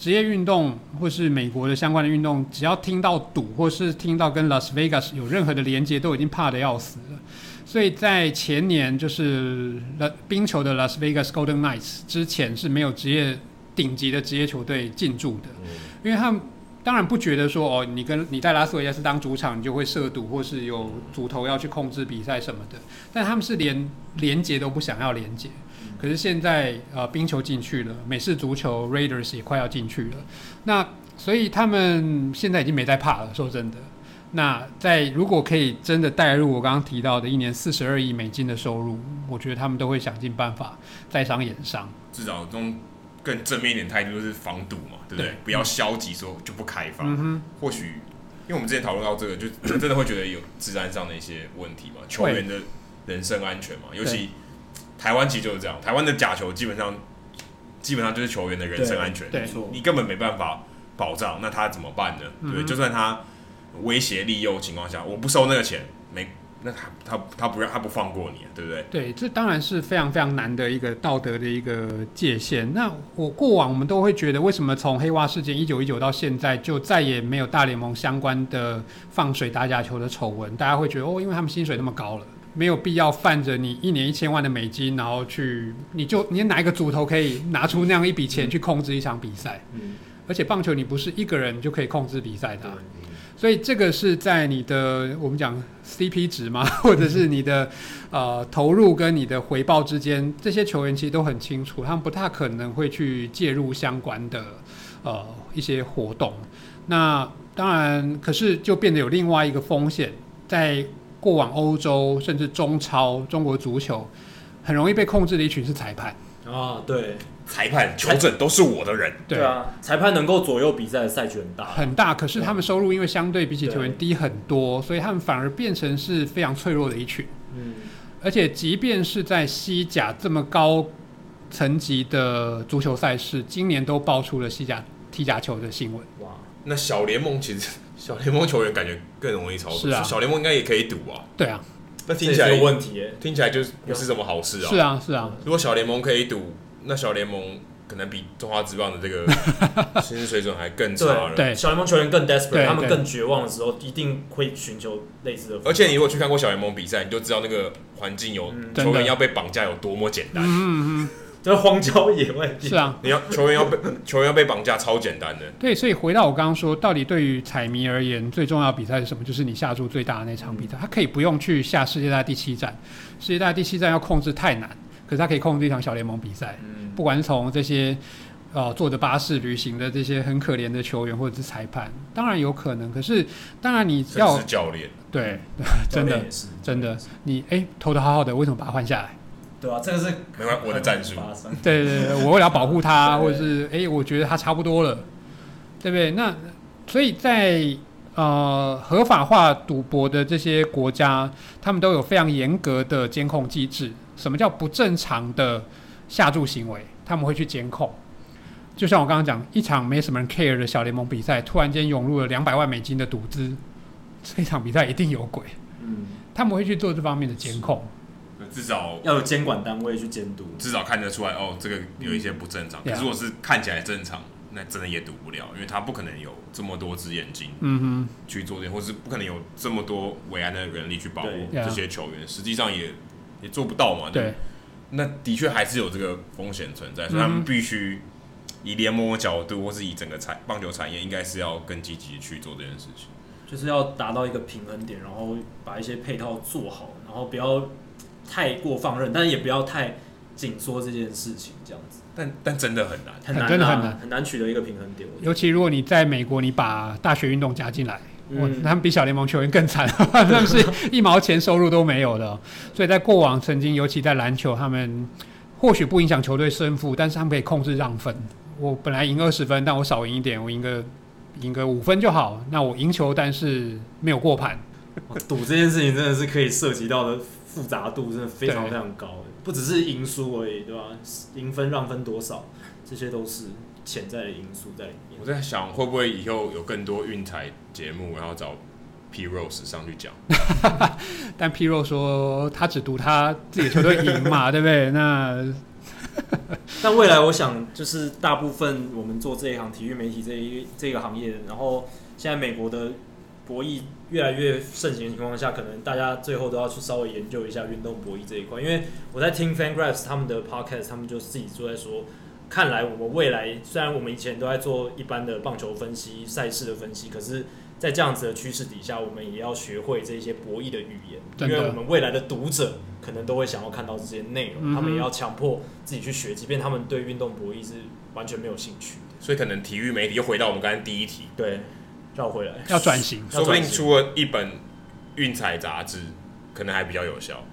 职业运动或是美国的相关的运动，只要听到赌或是听到跟 Las Vegas 有任何的连接，都已经怕的要死了。所以在前年，就是冰球的 Las Vegas Golden Knights 之前是没有职业顶级的职业球队进驻的，因为他们当然不觉得说哦，你跟你在拉斯维加斯当主场，你就会涉赌或是有主头要去控制比赛什么的，但他们是连连接都不想要连接。可是现在，呃，冰球进去了，美式足球 Raiders 也快要进去了，那所以他们现在已经没在怕了。说真的，那在如果可以真的带入我刚刚提到的一年四十二亿美金的收入，我觉得他们都会想尽办法在商言商。至少中更正面一点态度就是防堵嘛，对不对？对，不要消极说就不开放。嗯、或许因为我们之前讨论到这个，就真的会觉得有治安上的一些问题嘛，球员的人身安全嘛，尤其。台湾其实就是这样，台湾的假球基本上基本上就是球员的人身安全，对，你根本没办法保障，那他怎么办呢？嗯、对，就算他威胁利诱情况下，我不收那个钱，没，那他他他不让他不放过你，对不对？对，这当然是非常非常难的一个道德的一个界限。那我过往我们都会觉得，为什么从黑蛙事件一九一九到现在，就再也没有大联盟相关的放水打假球的丑闻？大家会觉得哦，因为他们薪水那么高了。没有必要犯着你一年一千万的美金，然后去，你就你哪一个组头可以拿出那样一笔钱去控制一场比赛？嗯，而且棒球你不是一个人就可以控制比赛的，啊，所以这个是在你的我们讲 CP 值吗？或者是你的呃投入跟你的回报之间，这些球员其实都很清楚，他们不太可能会去介入相关的呃一些活动。那当然，可是就变得有另外一个风险在。过往欧洲甚至中超中国足球，很容易被控制的一群是裁判啊，对，裁判球证都是我的人，对，啊，裁判能够左右比赛的赛局很大。很大，可是他们收入因为相对比起球员低很多，所以他们反而变成是非常脆弱的一群，嗯，而且即便是在西甲这么高层级的足球赛事，今年都爆出了西甲踢假球的新闻，哇，那小联盟其实。小联盟球员感觉更容易操作，是啊，小联盟应该也可以赌啊。对啊，那听起来有问题，听起来就不是什么好事啊。是啊，是啊。如果小联盟可以赌，那小联盟可能比中华职棒的这个 薪资水准还更差了。对，小联盟球员更 desperate，他们更绝望的时候，一定会寻求类似的。而且你如果去看过小联盟比赛，你就知道那个环境有球员要被绑架有多么简单。嗯嗯。这荒郊野外，是啊，你要球员要被球员要被绑架，超简单的。对，所以回到我刚刚说，到底对于彩迷而言，最重要的比赛是什么？就是你下注最大的那场比赛，他可以不用去下世界大赛第七战，世界大赛第七战要控制太难，可是他可以控制一场小联盟比赛。不管是从这些呃坐着巴士旅行的这些很可怜的球员或者是裁判，当然有可能。可是当然你要是教练，对，真的真的，你哎投的好好的，为什么把他换下来？对啊，这个是没关系，我的战术。对对对，我为了保护他，或者是哎，我觉得他差不多了，对不对？那所以在呃合法化赌博的这些国家，他们都有非常严格的监控机制。什么叫不正常的下注行为？他们会去监控。就像我刚刚讲，一场没什么人 care 的小联盟比赛，突然间涌入了两百万美金的赌资，这场比赛一定有鬼。嗯，他们会去做这方面的监控。至少要有监管单位去监督，至少看得出来哦，这个有一些不正常。嗯、可是如果是看起来正常，那真的也赌不了，因为他不可能有这么多只眼睛，嗯哼，去做这，或是不可能有这么多维安的人力去保护这些球员，实际上也也做不到嘛。对，那的确还是有这个风险存在，所以他们必须以联盟的角度，或是以整个产棒球产业，应该是要更积极去做这件事情，就是要达到一个平衡点，然后把一些配套做好，然后不要。太过放任，但是也不要太紧缩这件事情，这样子。但但真的很难，很难、啊，真的很难，很难取得一个平衡点。尤其如果你在美国，你把大学运动加进来，嗯，他们比小联盟球员更惨，他们是一毛钱收入都没有的。所以在过往曾经，尤其在篮球，他们或许不影响球队胜负，但是他们可以控制让分。我本来赢二十分，但我少赢一点，我赢个赢个五分就好。那我赢球，但是没有过盘。赌这件事情真的是可以涉及到的。复杂度真的非常非常高，不只是赢输而已，对吧？赢分让分多少，这些都是潜在的因素在里面。我在想，会不会以后有更多运彩节目，然后找 P Rose 上去讲？但 P Rose 说他只赌他自己球队赢嘛，对不对？那 但未来我想，就是大部分我们做这一行体育媒体这一这个行业，然后现在美国的。博弈越来越盛行的情况下，可能大家最后都要去稍微研究一下运动博弈这一块。因为我在听 FanGraphs 他们的 podcast，他们就自己就在说，看来我们未来虽然我们以前都在做一般的棒球分析、赛事的分析，可是，在这样子的趋势底下，我们也要学会这些博弈的语言，因为我们未来的读者可能都会想要看到这些内容，他们也要强迫自己去学，即便他们对运动博弈是完全没有兴趣的。所以，可能体育媒体又回到我们刚才第一题，对。要回来，要转型，说不定出了一本运彩杂志，可能还比较有效。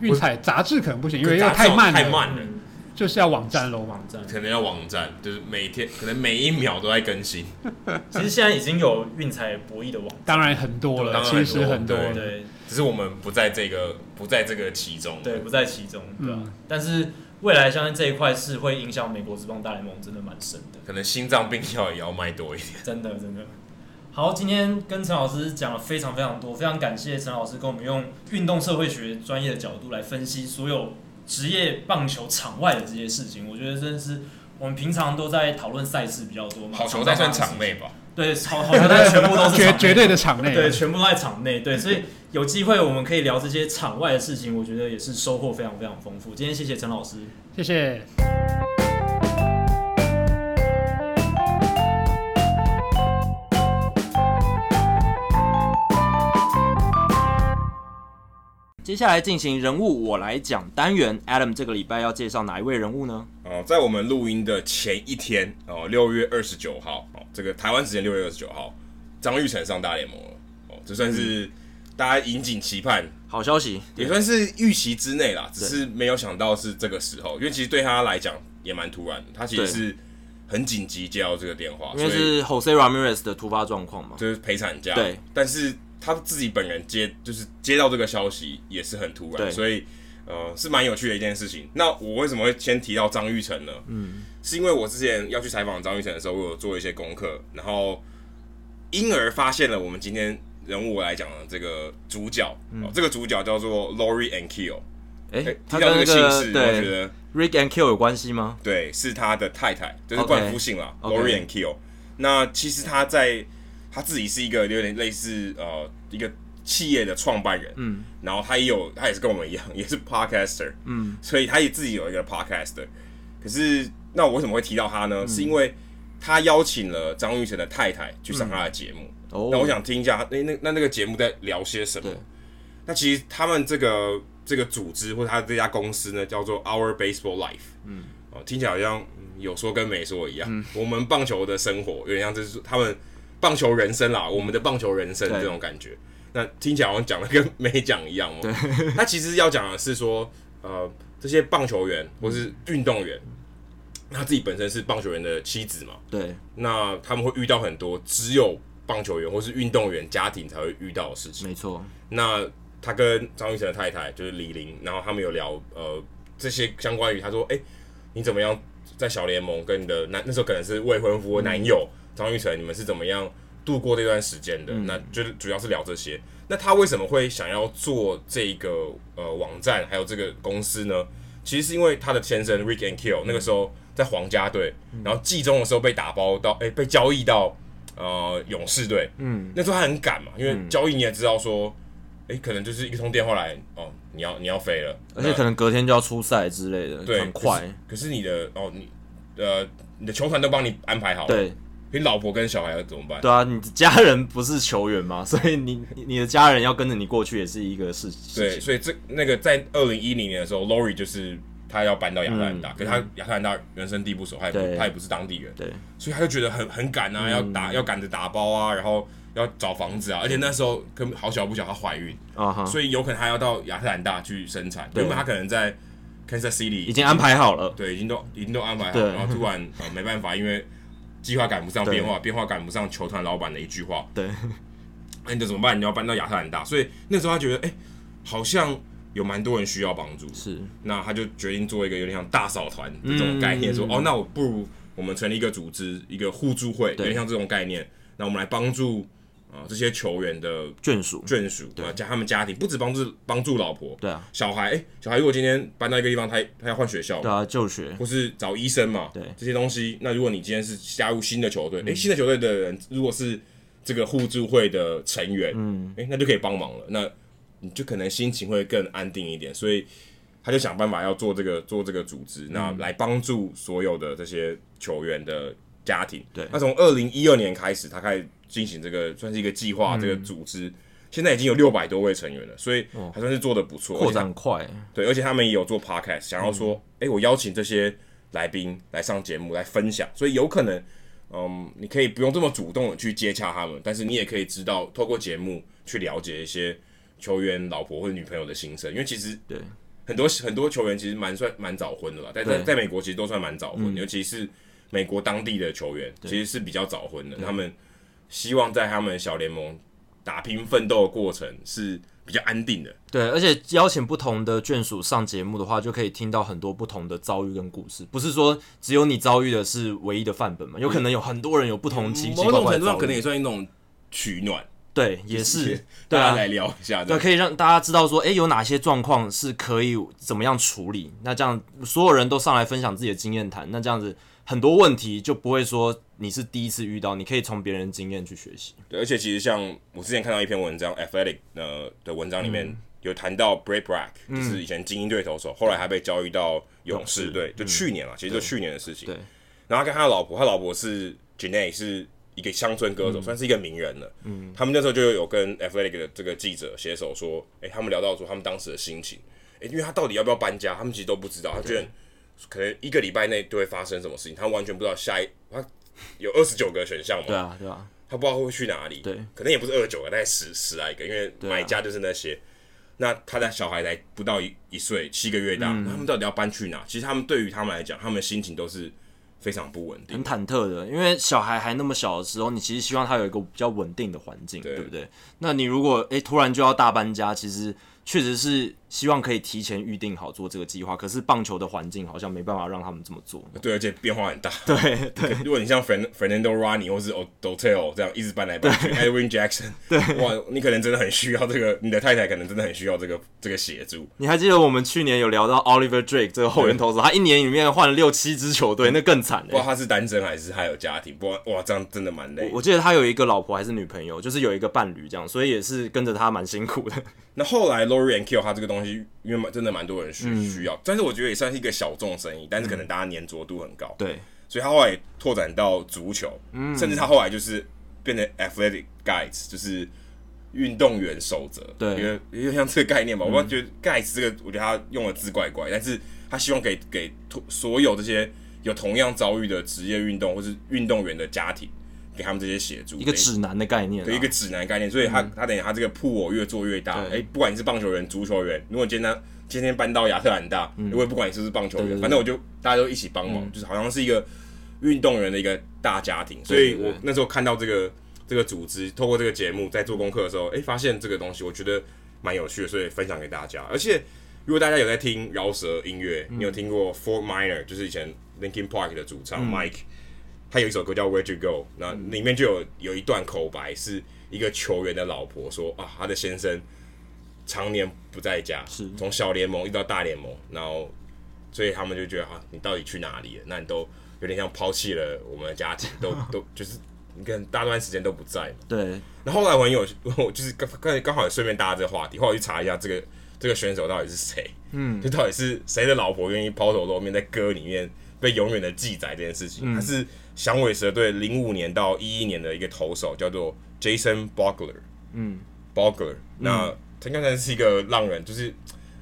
运彩杂志可能不行，因为要太慢了，太慢了，就是要网站喽，网站可能要网站，就是每天可能每一秒都在更新。其实现在已经有运彩博弈的网站，当然很多了，其实很多，对，只是我们不在这个不在这个其中，对，不在其中，对。但是未来相信这一块是会影响美国职棒大联盟，真的蛮深的。可能心脏病药也要卖多一点，真的，真的。好，今天跟陈老师讲了非常非常多，非常感谢陈老师跟我们用运动社会学专业的角度来分析所有职业棒球场外的这些事情。我觉得真的是我们平常都在讨论赛事比较多嘛，好球在算场内吧？对，好好球在全部都是 绝绝对的场内，对，全部都在场内。对，所以有机会我们可以聊这些场外的事情，我觉得也是收获非常非常丰富。今天谢谢陈老师，谢谢。接下来进行人物我来讲单元，Adam 这个礼拜要介绍哪一位人物呢？哦，在我们录音的前一天，哦，六月二十九号，哦，这个台湾时间六月二十九号，张玉成上大联盟了，哦，这算是大家引颈期盼，好消息，也算是预期之内啦，只是没有想到是这个时候，因为其实对他来讲也蛮突然的，他其实是很紧急接到这个电话，因为是 Jose Ramirez 的突发状况嘛，就是陪产假，对，但是。他自己本人接就是接到这个消息也是很突然，所以呃是蛮有趣的一件事情。那我为什么会先提到张玉成呢？嗯，是因为我之前要去采访张玉成的时候，我有做一些功课，然后因而发现了我们今天人物来讲的这个主角，嗯哦、这个主角叫做 Lori and Kill。哎、欸，他跟这个姓氏，对我觉得 Rick and Kill 有关系吗？对，是他的太太，就是冠夫姓啦 Lori and Kill。那其实他在。他自己是一个有点类似呃一个企业的创办人，嗯，然后他也有他也是跟我们一样，也是 podcaster，嗯，所以他也自己有一个 podcaster。可是那我为什么会提到他呢？嗯、是因为他邀请了张玉成的太太去上他的节目。哦、嗯，那我想听一下，那那那那个节目在聊些什么？那其实他们这个这个组织或者他这家公司呢，叫做 Our Baseball Life，嗯，哦，听起来好像有说跟没说一样。嗯、我们棒球的生活有点像，就是他们棒球人生啦，我们的棒球人生这种感觉。那听起来好像讲的跟没讲一样哦。对 他其实要讲的是说，呃，这些棒球员或是运动员，他自己本身是棒球员的妻子嘛。对。那他们会遇到很多只有棒球员或是运动员家庭才会遇到的事情。没错。那他跟张育成的太太就是李玲，然后他们有聊呃这些相关于他说，哎、欸，你怎么样在小联盟跟你的男那时候可能是未婚夫的男友张育、嗯、成，你们是怎么样度过这段时间的？嗯、那就是主要是聊这些。那他为什么会想要做这个呃网站还有这个公司呢？其实是因为他的先生 Rick and Kill 那个时候在皇家队，嗯、然后季中的时候被打包到哎、欸、被交易到呃勇士队，嗯，那时候他很赶嘛，因为交易你也知道说。哎、欸，可能就是一通电话来哦，你要你要飞了，而且可能隔天就要出赛之类的，对，很快。可是，可是你的哦，你呃，你的球团都帮你安排好了，对，你老婆跟小孩要怎么办？对啊，你的家人不是球员吗，所以你你的家人要跟着你过去也是一个事情。对，所以这那个在二零一零年的时候，Lori 就是他要搬到亚特兰大，嗯、可是他亚特兰大人生地不熟，他也不他也不是当地人，对，所以他就觉得很很赶啊，嗯、要打要赶着打包啊，然后。要找房子啊，而且那时候跟好巧不巧，她怀孕，uh huh. 所以有可能她要到亚特兰大去生产，对因为她可能在 Kansas City 已经安排好了，对，已经都已经都安排好了，然后突然呃没办法，因为计划赶不上变化，变化赶不上球团老板的一句话，对，那你就怎么办？你要搬到亚特兰大，所以那时候他觉得，哎、欸，好像有蛮多人需要帮助，是，那他就决定做一个有点像大扫团的这种概念，嗯、说，哦，那我不如我们成立一个组织，一个互助会，有点像这种概念，那我们来帮助。啊，这些球员的眷属，眷属对吧？加他们家庭，不止帮助帮助老婆，对啊，小孩，哎，小孩如果今天搬到一个地方，他他要换学校，对啊，就学，或是找医生嘛，对，这些东西。那如果你今天是加入新的球队，哎，新的球队的人如果是这个互助会的成员，嗯，哎，那就可以帮忙了，那你就可能心情会更安定一点。所以他就想办法要做这个做这个组织，那来帮助所有的这些球员的家庭。对，那从二零一二年开始，他开始。进行这个算是一个计划，这个组织、嗯、现在已经有六百多位成员了，所以还算是做的不错，扩展快。对，而且他们也有做 podcast，想要说，哎、嗯。欸，我邀请这些来宾来上节目来分享，所以有可能，嗯，你可以不用这么主动的去接洽他们，但是你也可以知道，透过节目去了解一些球员老婆或者女朋友的心声，因为其实对。很多很多球员其实蛮算蛮早婚的吧，在在在美国其实都算蛮早婚，嗯、尤其是美国当地的球员其实是比较早婚的，他们。希望在他们小联盟打拼奋斗的过程是比较安定的。对，而且邀请不同的眷属上节目的话，就可以听到很多不同的遭遇跟故事。不是说只有你遭遇的是唯一的范本嘛？有可能有很多人有不同情况。某种程度上，可能也算一种取暖。对，也是。大家来聊一下，对，可以让大家知道说，哎，有哪些状况是可以怎么样处理？那这样所有人都上来分享自己的经验谈，那这样子。很多问题就不会说你是第一次遇到，你可以从别人经验去学习。对，而且其实像我之前看到一篇文章，Athletic 呃的文章里面有谈到 Brad Brach，嗯、就是以前精英队投手，后来还被交易到勇士队，就去年啊，嗯、其实就去年的事情。对。然后他跟他的老婆，他老婆是 Janae，是一个乡村歌手，嗯、算是一个名人了。嗯。他们那时候就有跟 Athletic 的这个记者携手说，哎、欸，他们聊到说他们当时的心情，哎、欸，因为他到底要不要搬家，他们其实都不知道，他觉得。可能一个礼拜内就会发生什么事情，他完全不知道下一他有二十九个选项嘛？对啊，对啊，他不知道会去哪里。对，可能也不是二十九个，大概十十来个，因为买家就是那些。啊、那他的小孩才不到一一岁，七个月大，嗯、他们到底要搬去哪？其实他们对于他们来讲，他们的心情都是非常不稳定，很忐忑的。因为小孩还那么小的时候，你其实希望他有一个比较稳定的环境，对，对不对？那你如果诶突然就要大搬家，其实确实是。希望可以提前预定好做这个计划，可是棒球的环境好像没办法让他们这么做。对，而且变化很大。对对，如果你像 Fernando Rodney 或是 o d o t e l 这样一直搬来搬去，Edwin Jackson，对，哇，你可能真的很需要这个，你的太太可能真的很需要这个这个协助。你还记得我们去年有聊到 Oliver Drake 这个后援投手，他一年里面换了六七支球队，那更惨。不知道他是单身还是还有家庭，不哇，这样真的蛮累。我记得他有一个老婆还是女朋友，就是有一个伴侣这样，所以也是跟着他蛮辛苦的。那后来 Lori and Kill 他这个东西，因为真的蛮多人需需要，嗯、但是我觉得也算是一个小众生意，但是可能大家粘着度很高，对、嗯，所以他后来拓展到足球，嗯、甚至他后来就是变成 Athletic Guides，就是运动员守则，对，因为因为像这个概念嘛，嗯、我觉得 Guides 这个，我觉得他用的字怪怪，但是他希望给给所有这些有同样遭遇的职业运动或是运动员的家庭，给他们这些协助，一个指南的概念，对，一个指南概念。所以他、嗯、他等于他这个铺我越做越大。哎、欸，不管你是棒球员、足球员，如果今天今天搬到亚特兰大，嗯、我也不管你是不是棒球员，对对对，反正我就大家都一起帮忙，嗯、就是好像是一个运动员的一个大家庭。所以我那时候看到这个这个组织，透过这个节目在做功课的时候，哎、欸，发现这个东西，我觉得蛮有趣的，所以分享给大家。而且如果大家有在听饶舌音乐，你有听过 Fort Minor，就是以前 Linkin Park 的主唱 Mike，、嗯、他有一首歌叫 Where'd You Go，那里面就有有一段口白，是一个球员的老婆说啊，他的先生常年不在家，是从小联盟一直到大联盟，然后所以他们就觉得啊，你到底去哪里了？那你都有点像抛弃了我们的家庭，都 都就是你看大段时间都不在嘛。对。那后，后来我有我就是刚刚刚好也顺便搭这个话题，后来去查一下这个。这个选手到底是谁？嗯，就到底是谁的老婆愿意抛头露面在歌里面被永远的记载这件事情？他、嗯、是响尾蛇队零五年到一一年的一个投手，叫做 Jason Bogler。嗯，Bogler，那他刚才是一个浪人，就是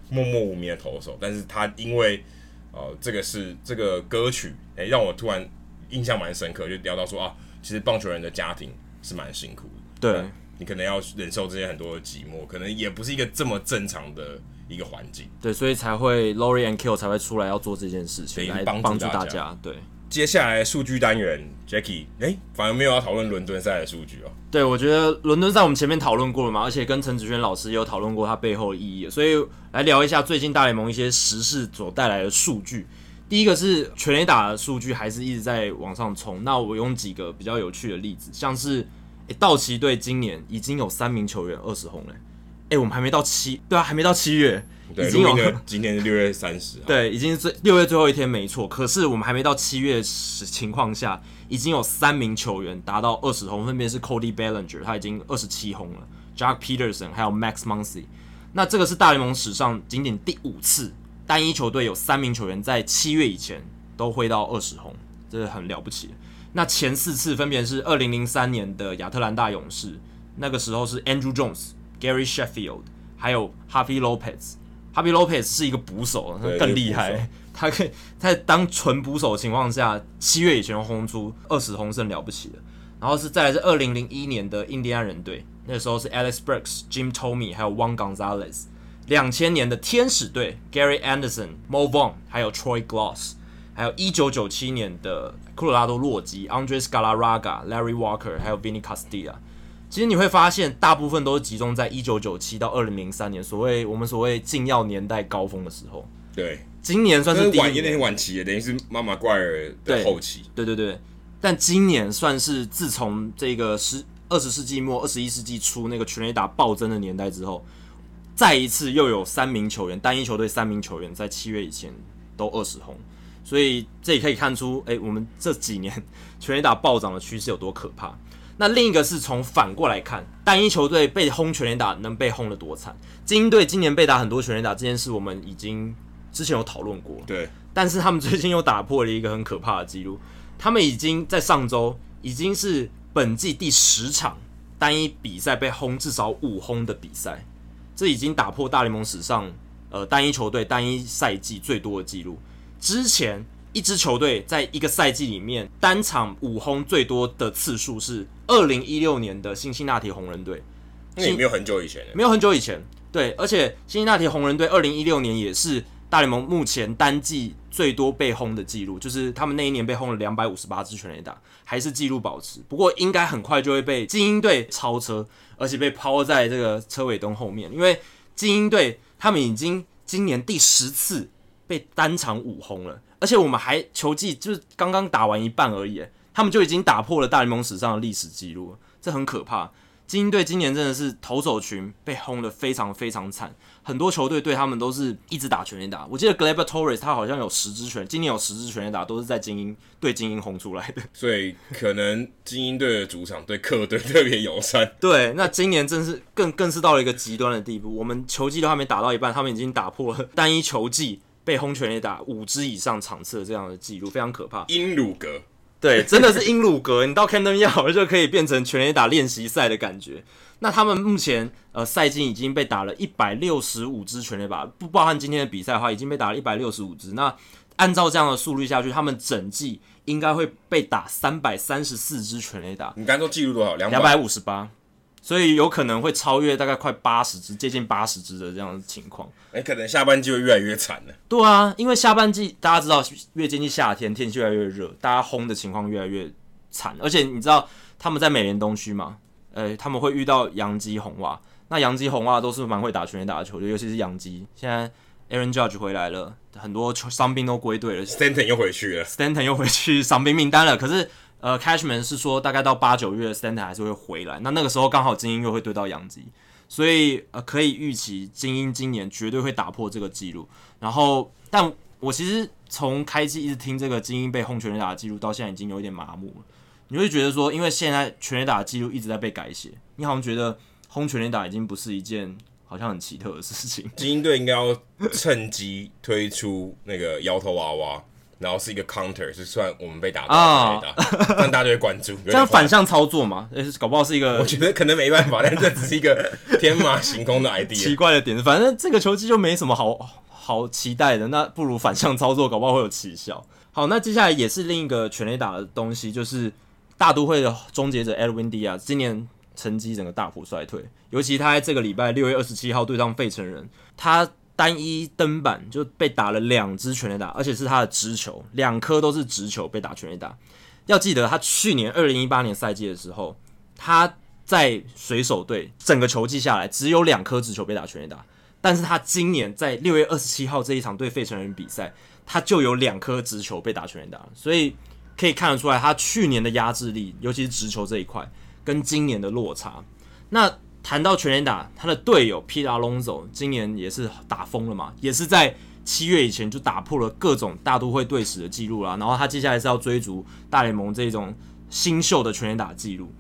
默默无名的投手。但是他因为呃，这个是这个歌曲，哎，让我突然印象蛮深刻，就聊到说啊，其实棒球人的家庭是蛮辛苦的。对。你可能要忍受这些很多的寂寞，可能也不是一个这么正常的一个环境。对，所以才会 Lori and Kill 才会出来要做这件事情，来帮助大家。对，接下来数据单元，Jackie，哎、反而没有要讨论伦敦赛的数据哦。对，我觉得伦敦赛我们前面讨论过了嘛，而且跟陈子轩老师也有讨论过它背后的意义，所以来聊一下最近大联盟一些时事所带来的数据。第一个是全垒打的数据还是一直在往上冲，那我用几个比较有趣的例子，像是。欸、道奇队今年已经有三名球员二十轰了，我们还没到七，对啊，还没到七月，对，已经有今天是六月三十，对，已经最六月最后一天，没错。可是我们还没到七月情况下，已经有三名球员达到二十轰，分别是 Cody Bellinger，他已经二十七轰了，Jack Peterson 还有 Max Muncy。那这个是大联盟史上仅仅第五次单一球队有三名球员在七月以前都挥到二十轰，这是很了不起。那前四次分别是二零零三年的亚特兰大勇士，那个时候是 Andrew Jones、Gary Sheffield，还有 Javy Lopez。Javy Lopez 是一个捕手，他更厉害。他可以在当纯捕手的情况下，七月以前轰出二十轰是很了不起的。然后是再来是二零零一年的印第安人队，那个时候是 Alex Brooks、Jim Thome 还有 Juan Gonzalez。两千年的天使队，Gary Anderson、Mo Vaughn 还有 Troy Gloss，。还有一九九七年的科罗拉多洛基，Andres Galarraga、Larry Walker，还有 Vinny Castilla。其实你会发现，大部分都是集中在一九九七到二零零三年，所谓我们所谓禁药年代高峰的时候。对，今年算是第一年晚，有点晚期，等于是妈妈怪儿的后期。对对对，但今年算是自从这个十二十世纪末二十一世纪初那个全垒打暴增的年代之后，再一次又有三名球员，单一球队三名球员在七月以前都二十轰。所以这也可以看出，哎、欸，我们这几年全垒打暴涨的趋势有多可怕。那另一个是从反过来看，单一球队被轰全垒打能被轰得多惨。精英队今年被打很多全垒打这件事，我们已经之前有讨论过。对。但是他们最近又打破了一个很可怕的记录，他们已经在上周已经是本季第十场单一比赛被轰至少五轰的比赛，这已经打破大联盟史上呃单一球队单一赛季最多的记录。之前一支球队在一个赛季里面单场五轰最多的次数是二零一六年的辛辛那提红人队，那也没有很久以前，没有很久以前，对，而且辛辛那提红人队二零一六年也是大联盟目前单季最多被轰的记录，就是他们那一年被轰了两百五十八支全垒打，还是记录保持。不过应该很快就会被精英队超车，而且被抛在这个车尾灯后面，因为精英队他们已经今年第十次。被单场五轰了，而且我们还球季就是刚刚打完一半而已，他们就已经打破了大联盟史上的历史记录，这很可怕。精英队今年真的是投手群被轰得非常非常惨，很多球队对他们都是一直打全垒打。我记得 Gleyber Torres 他好像有十支全，今年有十支全垒打都是在精英对精英轰出来的，所以可能精英队的主场对客队特别友善。对，那今年真是更更是到了一个极端的地步，我们球季都还没打到一半，他们已经打破了单一球季。被轰全垒打五支以上场次的这样的记录非常可怕。英鲁格，对，真的是英鲁格，你到 Camden Yards 就可以变成全垒打练习赛的感觉。那他们目前呃赛季已经被打了一百六十五支全垒打，不包含今天的比赛的话，已经被打了一百六十五支。那按照这样的速率下去，他们整季应该会被打三百三十四支全垒打。你刚才说记录多少？两百五十八，所以有可能会超越大概快八十只，接近八十只的这样的情况。哎、欸，可能下半季会越来越惨了。对啊，因为下半季大家知道越接近夏天，天气越来越热，大家轰的情况越来越惨。而且你知道他们在美联东区嘛？呃、欸，他们会遇到洋基、红袜。那洋基、红袜都是蛮会打全垒打的球队，尤其是洋基。现在 Aaron Judge 回来了。很多球伤兵都归队了，Stanton 又回去了，Stanton 又回去伤兵名单了。可是，呃，Cashman 是说大概到八九月，Stanton 还是会回来。那那个时候刚好精英又会对到洋基，所以呃，可以预期精英今年绝对会打破这个记录。然后，但我其实从开机一直听这个精英被轰全垒打的记录，到现在已经有一点麻木了。你会觉得说，因为现在全垒打的记录一直在被改写，你好像觉得轰全垒打已经不是一件。好像很奇特的事情。精英队应该要趁机推出那个摇头娃娃，然后是一个 counter，是算我们被打到啊，让 大家就会关注。这样反向操作嘛？搞不好是一个，我觉得可能没办法，但这只是一个天马行空的 idea。奇怪的点，反正这个球技就没什么好好期待的，那不如反向操作，搞不好会有奇效。好，那接下来也是另一个全垒打的东西，就是大都会的终结者 Edwin Diaz 今年。成绩整个大幅衰退，尤其他在这个礼拜六月二十七号对上费城人，他单一登板就被打了两支全垒打，而且是他的直球，两颗都是直球被打全垒打。要记得他去年二零一八年赛季的时候，他在水手队整个球季下来只有两颗直球被打全垒打，但是他今年在六月二十七号这一场对费城人比赛，他就有两颗直球被打全垒打，所以可以看得出来他去年的压制力，尤其是直球这一块。跟今年的落差。那谈到全垒打，他的队友 Pete Alonso 今年也是打疯了嘛，也是在七月以前就打破了各种大都会队史的记录啦。然后他接下来是要追逐大联盟这种新秀的全垒打记录。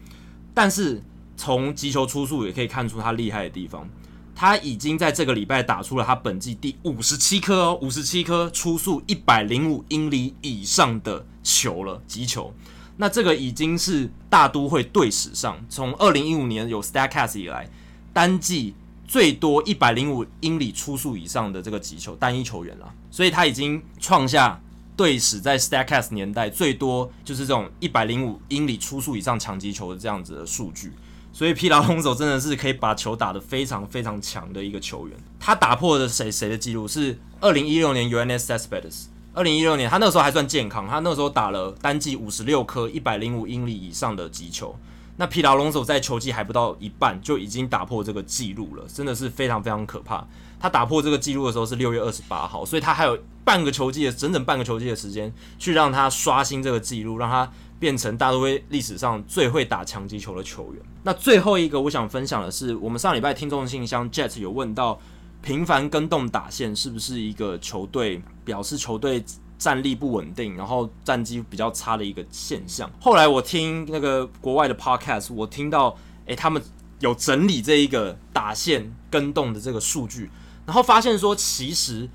但是从击球出速也可以看出他厉害的地方，他已经在这个礼拜打出了他本季第五十七颗哦，五十七颗出速一百零五英里以上的球了，击球。那这个已经是大都会队史上从二零一五年有 Statcast 以来单季最多一百零五英里出速以上的这个击球单一球员了，所以他已经创下队史在 Statcast 年代最多就是这种一百零五英里出速以上强击球的这样子的数据，所以皮拉隆佐真的是可以把球打得非常非常强的一个球员。他打破的谁谁的记录是二零一六年 UNS Despedes。二零一六年，他那个时候还算健康，他那个时候打了单季五十六颗一百零五英里以上的击球。那皮劳龙手在球季还不到一半就已经打破这个记录了，真的是非常非常可怕。他打破这个记录的时候是六月二十八号，所以他还有半个球季的整整半个球季的时间去让他刷新这个记录，让他变成大都会历史上最会打强击球的球员。那最后一个我想分享的是，我们上礼拜听众信箱 Jet 有问到。频繁更动打线是不是一个球队表示球队战力不稳定，然后战绩比较差的一个现象？后来我听那个国外的 podcast，我听到诶、他们有整理这一个打线跟动的这个数据，然后发现说，其实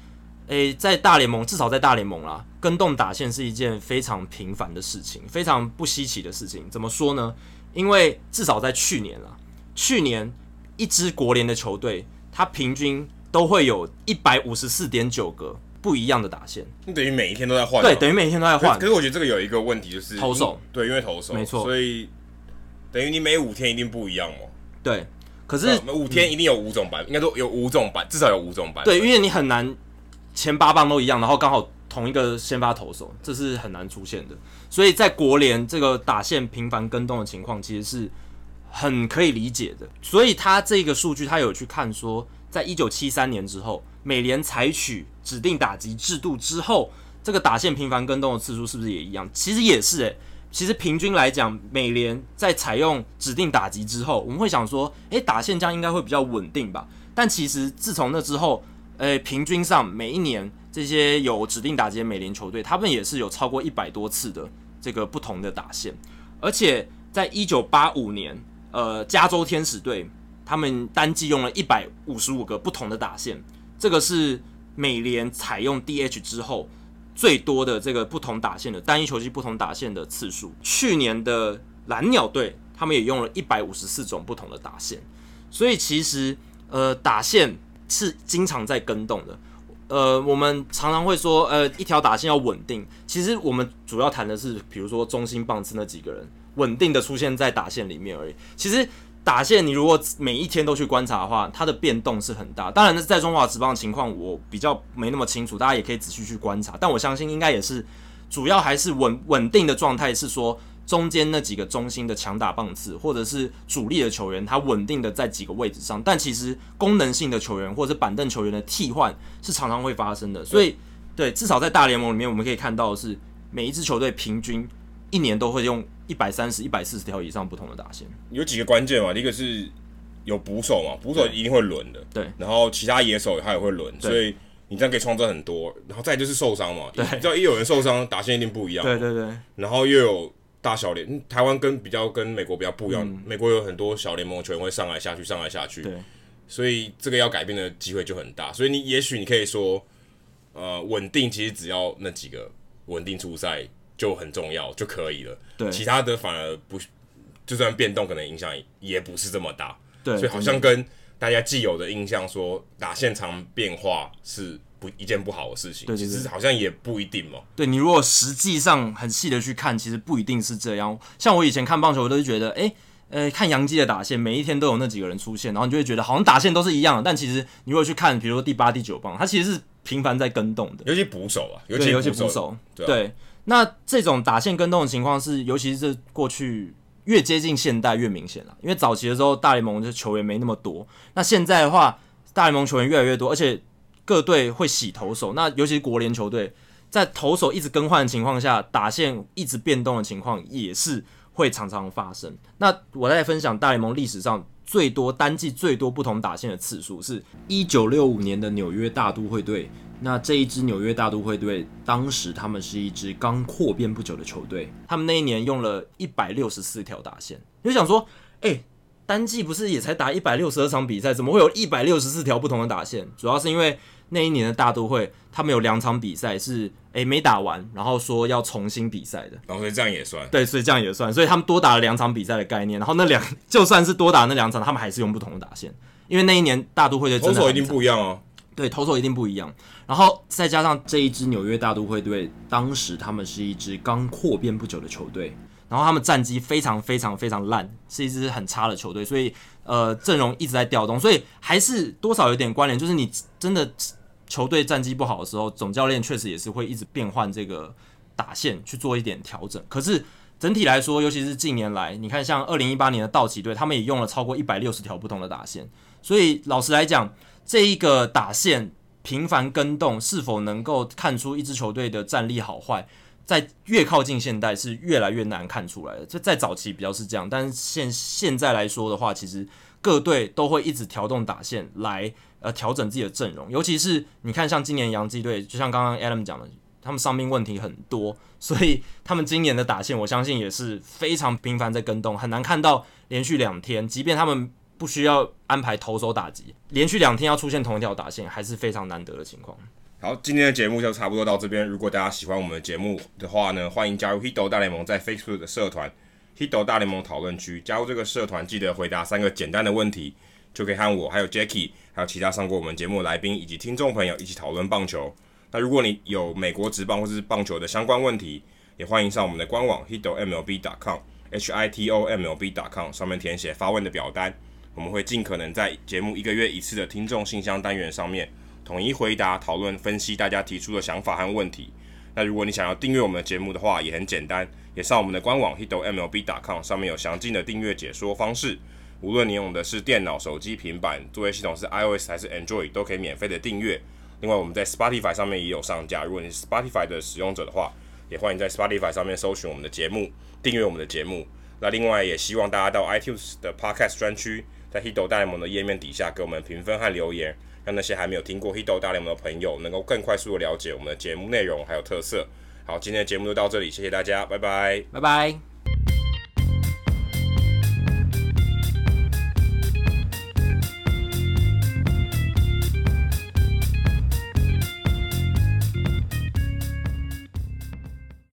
诶、在大联盟至少在大联盟啦，更动打线是一件非常频繁的事情，非常不稀奇的事情。怎么说呢？因为至少在去年啦，去年一支国联的球队，它平均都会有一百五十四点九个不一样的打线，你等于每一天都在换。对，等于每一天都在换。可是我觉得这个有一个问题，就是投手。对，因为投手，没错。所以等于你每五天一定不一样哦。对，可是五天一定有五种版，应该说有五种版，至少有五种版。对，因为你很难前八棒都一样，然后刚好同一个先发投手，这是很难出现的。所以在国联这个打线频繁更动的情况，其实是很可以理解的。所以他这个数据，他有去看说。在一九七三年之后，美联采取指定打击制度之后，这个打线频繁更动的次数是不是也一样？其实也是诶、其实平均来讲，美联在采用指定打击之后，我们会想说，诶、打线这样应该会比较稳定吧？但其实自从那之后，诶、平均上每一年这些有指定打击的美联球队，他们也是有超过一百多次的这个不同的打线，而且在一九八五年，呃，加州天使队。他们单季用了一百五十五个不同的打线，这个是美联采用 DH 之后最多的这个不同打线的单一球季不同打线的次数。去年的蓝鸟队他们也用了一百五十四种不同的打线，所以其实呃打线是经常在更动的。呃，我们常常会说，呃，一条打线要稳定。其实我们主要谈的是，比如说中心棒次那几个人稳定的出现在打线里面而已。其实打线你如果每一天都去观察的话，它的变动是很大。当然，那在中华职棒的情况，我比较没那么清楚，大家也可以仔细去观察。但我相信应该也是主要还是稳稳定的状态，是说。中间那几个中心的强打棒次，或者是主力的球员，他稳定的在几个位置上，但其实功能性的球员或者是板凳球员的替换是常常会发生的。所以，对，至少在大联盟里面，我们可以看到的是每一支球队平均一年都会用一百三十、一百四十条以上不同的打线。有几个关键嘛，第一个是有捕手嘛，捕手一定会轮的，对。然后其他野手他也会轮，所以你这样可以创造很多。然后再就是受伤嘛，对，只要一有人受伤，打线一定不一样。对对对。然后又有。大小联，台湾跟比较跟美国比较不一样，嗯、美国有很多小联盟球员会上来下去，上来下去，对，所以这个要改变的机会就很大。所以你也许你可以说，呃，稳定其实只要那几个稳定出赛就很重要就可以了，对，其他的反而不，就算变动可能影响也不是这么大，对，所以好像跟大家既有的印象说打现场变化是。不一件不好的事情，对对对，其实好像也不一定嘛。对，你如果实际上很细的去看，其实不一定是这样。像我以前看棒球，我都是觉得，哎、欸，呃，看杨基的打线，每一天都有那几个人出现，然后你就会觉得好像打线都是一样的。但其实你如果去看，比如说第八、第九棒，它其实是频繁在跟动的。尤其捕手啊，尤其尤其捕手，对，啊、对。那这种打线跟动的情况是，尤其是过去越接近现代越明显了。因为早期的时候，大联盟的球员没那么多，那现在的话，大联盟球员越来越多，而且。各队会洗投手，那尤其是国联球队，在投手一直更换的情况下，打线一直变动的情况也是会常常发生。那我在分享大联盟历史上最多单季最多不同打线的次数，是一九六五年的纽约大都会队。那这一支纽约大都会队，当时他们是一支刚扩编不久的球队，他们那一年用了一百六十四条打线。你就想说，哎、单季不是也才打一百六十二场比赛，怎么会有一百六十四条不同的打线？主要是因为。那一年的大都会，他们有两场比赛是诶、欸、没打完，然后说要重新比赛的，然后、哦、所以这样也算，对，所以这样也算，所以他们多打了两场比赛的概念，然后那两 就算是多打那两场，他们还是用不同的打线，因为那一年大都会的投手一定不一样哦，对，投手一定不一样，然后再加上这一支纽约大都会队，当时他们是一支刚扩编不久的球队，然后他们战绩非常非常非常烂，是一支很差的球队，所以呃阵容一直在调动，所以还是多少有点关联，就是你真的。球队战绩不好的时候，总教练确实也是会一直变换这个打线去做一点调整。可是整体来说，尤其是近年来，你看像二零一八年的道奇队，他们也用了超过一百六十条不同的打线。所以老实来讲，这一个打线频繁更动，是否能够看出一支球队的战力好坏，在越靠近现代是越来越难看出来的。这在早期比较是这样，但是现现在来说的话，其实各队都会一直调动打线来。呃，调整自己的阵容，尤其是你看，像今年洋基队，就像刚刚 Adam 讲的，他们伤病问题很多，所以他们今年的打线，我相信也是非常频繁在更动，很难看到连续两天，即便他们不需要安排投手打击，连续两天要出现同一条打线，还是非常难得的情况。好，今天的节目就差不多到这边。如果大家喜欢我们的节目的话呢，欢迎加入 Hito 大联盟在 Facebook 的社团 Hito 大联盟讨论区，加入这个社团，记得回答三个简单的问题。就可以和我、还有 Jackie、还有其他上过我们节目的来宾以及听众朋友一起讨论棒球。那如果你有美国职棒或是棒球的相关问题，也欢迎上我们的官网 hitomlb.com，h i t o m l b.com 上面填写发问的表单，我们会尽可能在节目一个月一次的听众信箱单元上面统一回答、讨论、分析大家提出的想法和问题。那如果你想要订阅我们的节目的话，也很简单，也上我们的官网 hitomlb.com 上面有详尽的订阅解说方式。无论你用的是电脑、手机、平板，作业系统是 iOS 还是 Android，都可以免费的订阅。另外，我们在 Spotify 上面也有上架。如果你是 Spotify 的使用者的话，也欢迎在 Spotify 上面搜寻我们的节目，订阅我们的节目。那另外，也希望大家到 iTunes 的 Podcast 专区，在 Hito 大联盟的页面底下给我们评分和留言，让那些还没有听过 Hito 大联盟的朋友能够更快速的了解我们的节目内容还有特色。好，今天的节目就到这里，谢谢大家，拜拜，拜拜。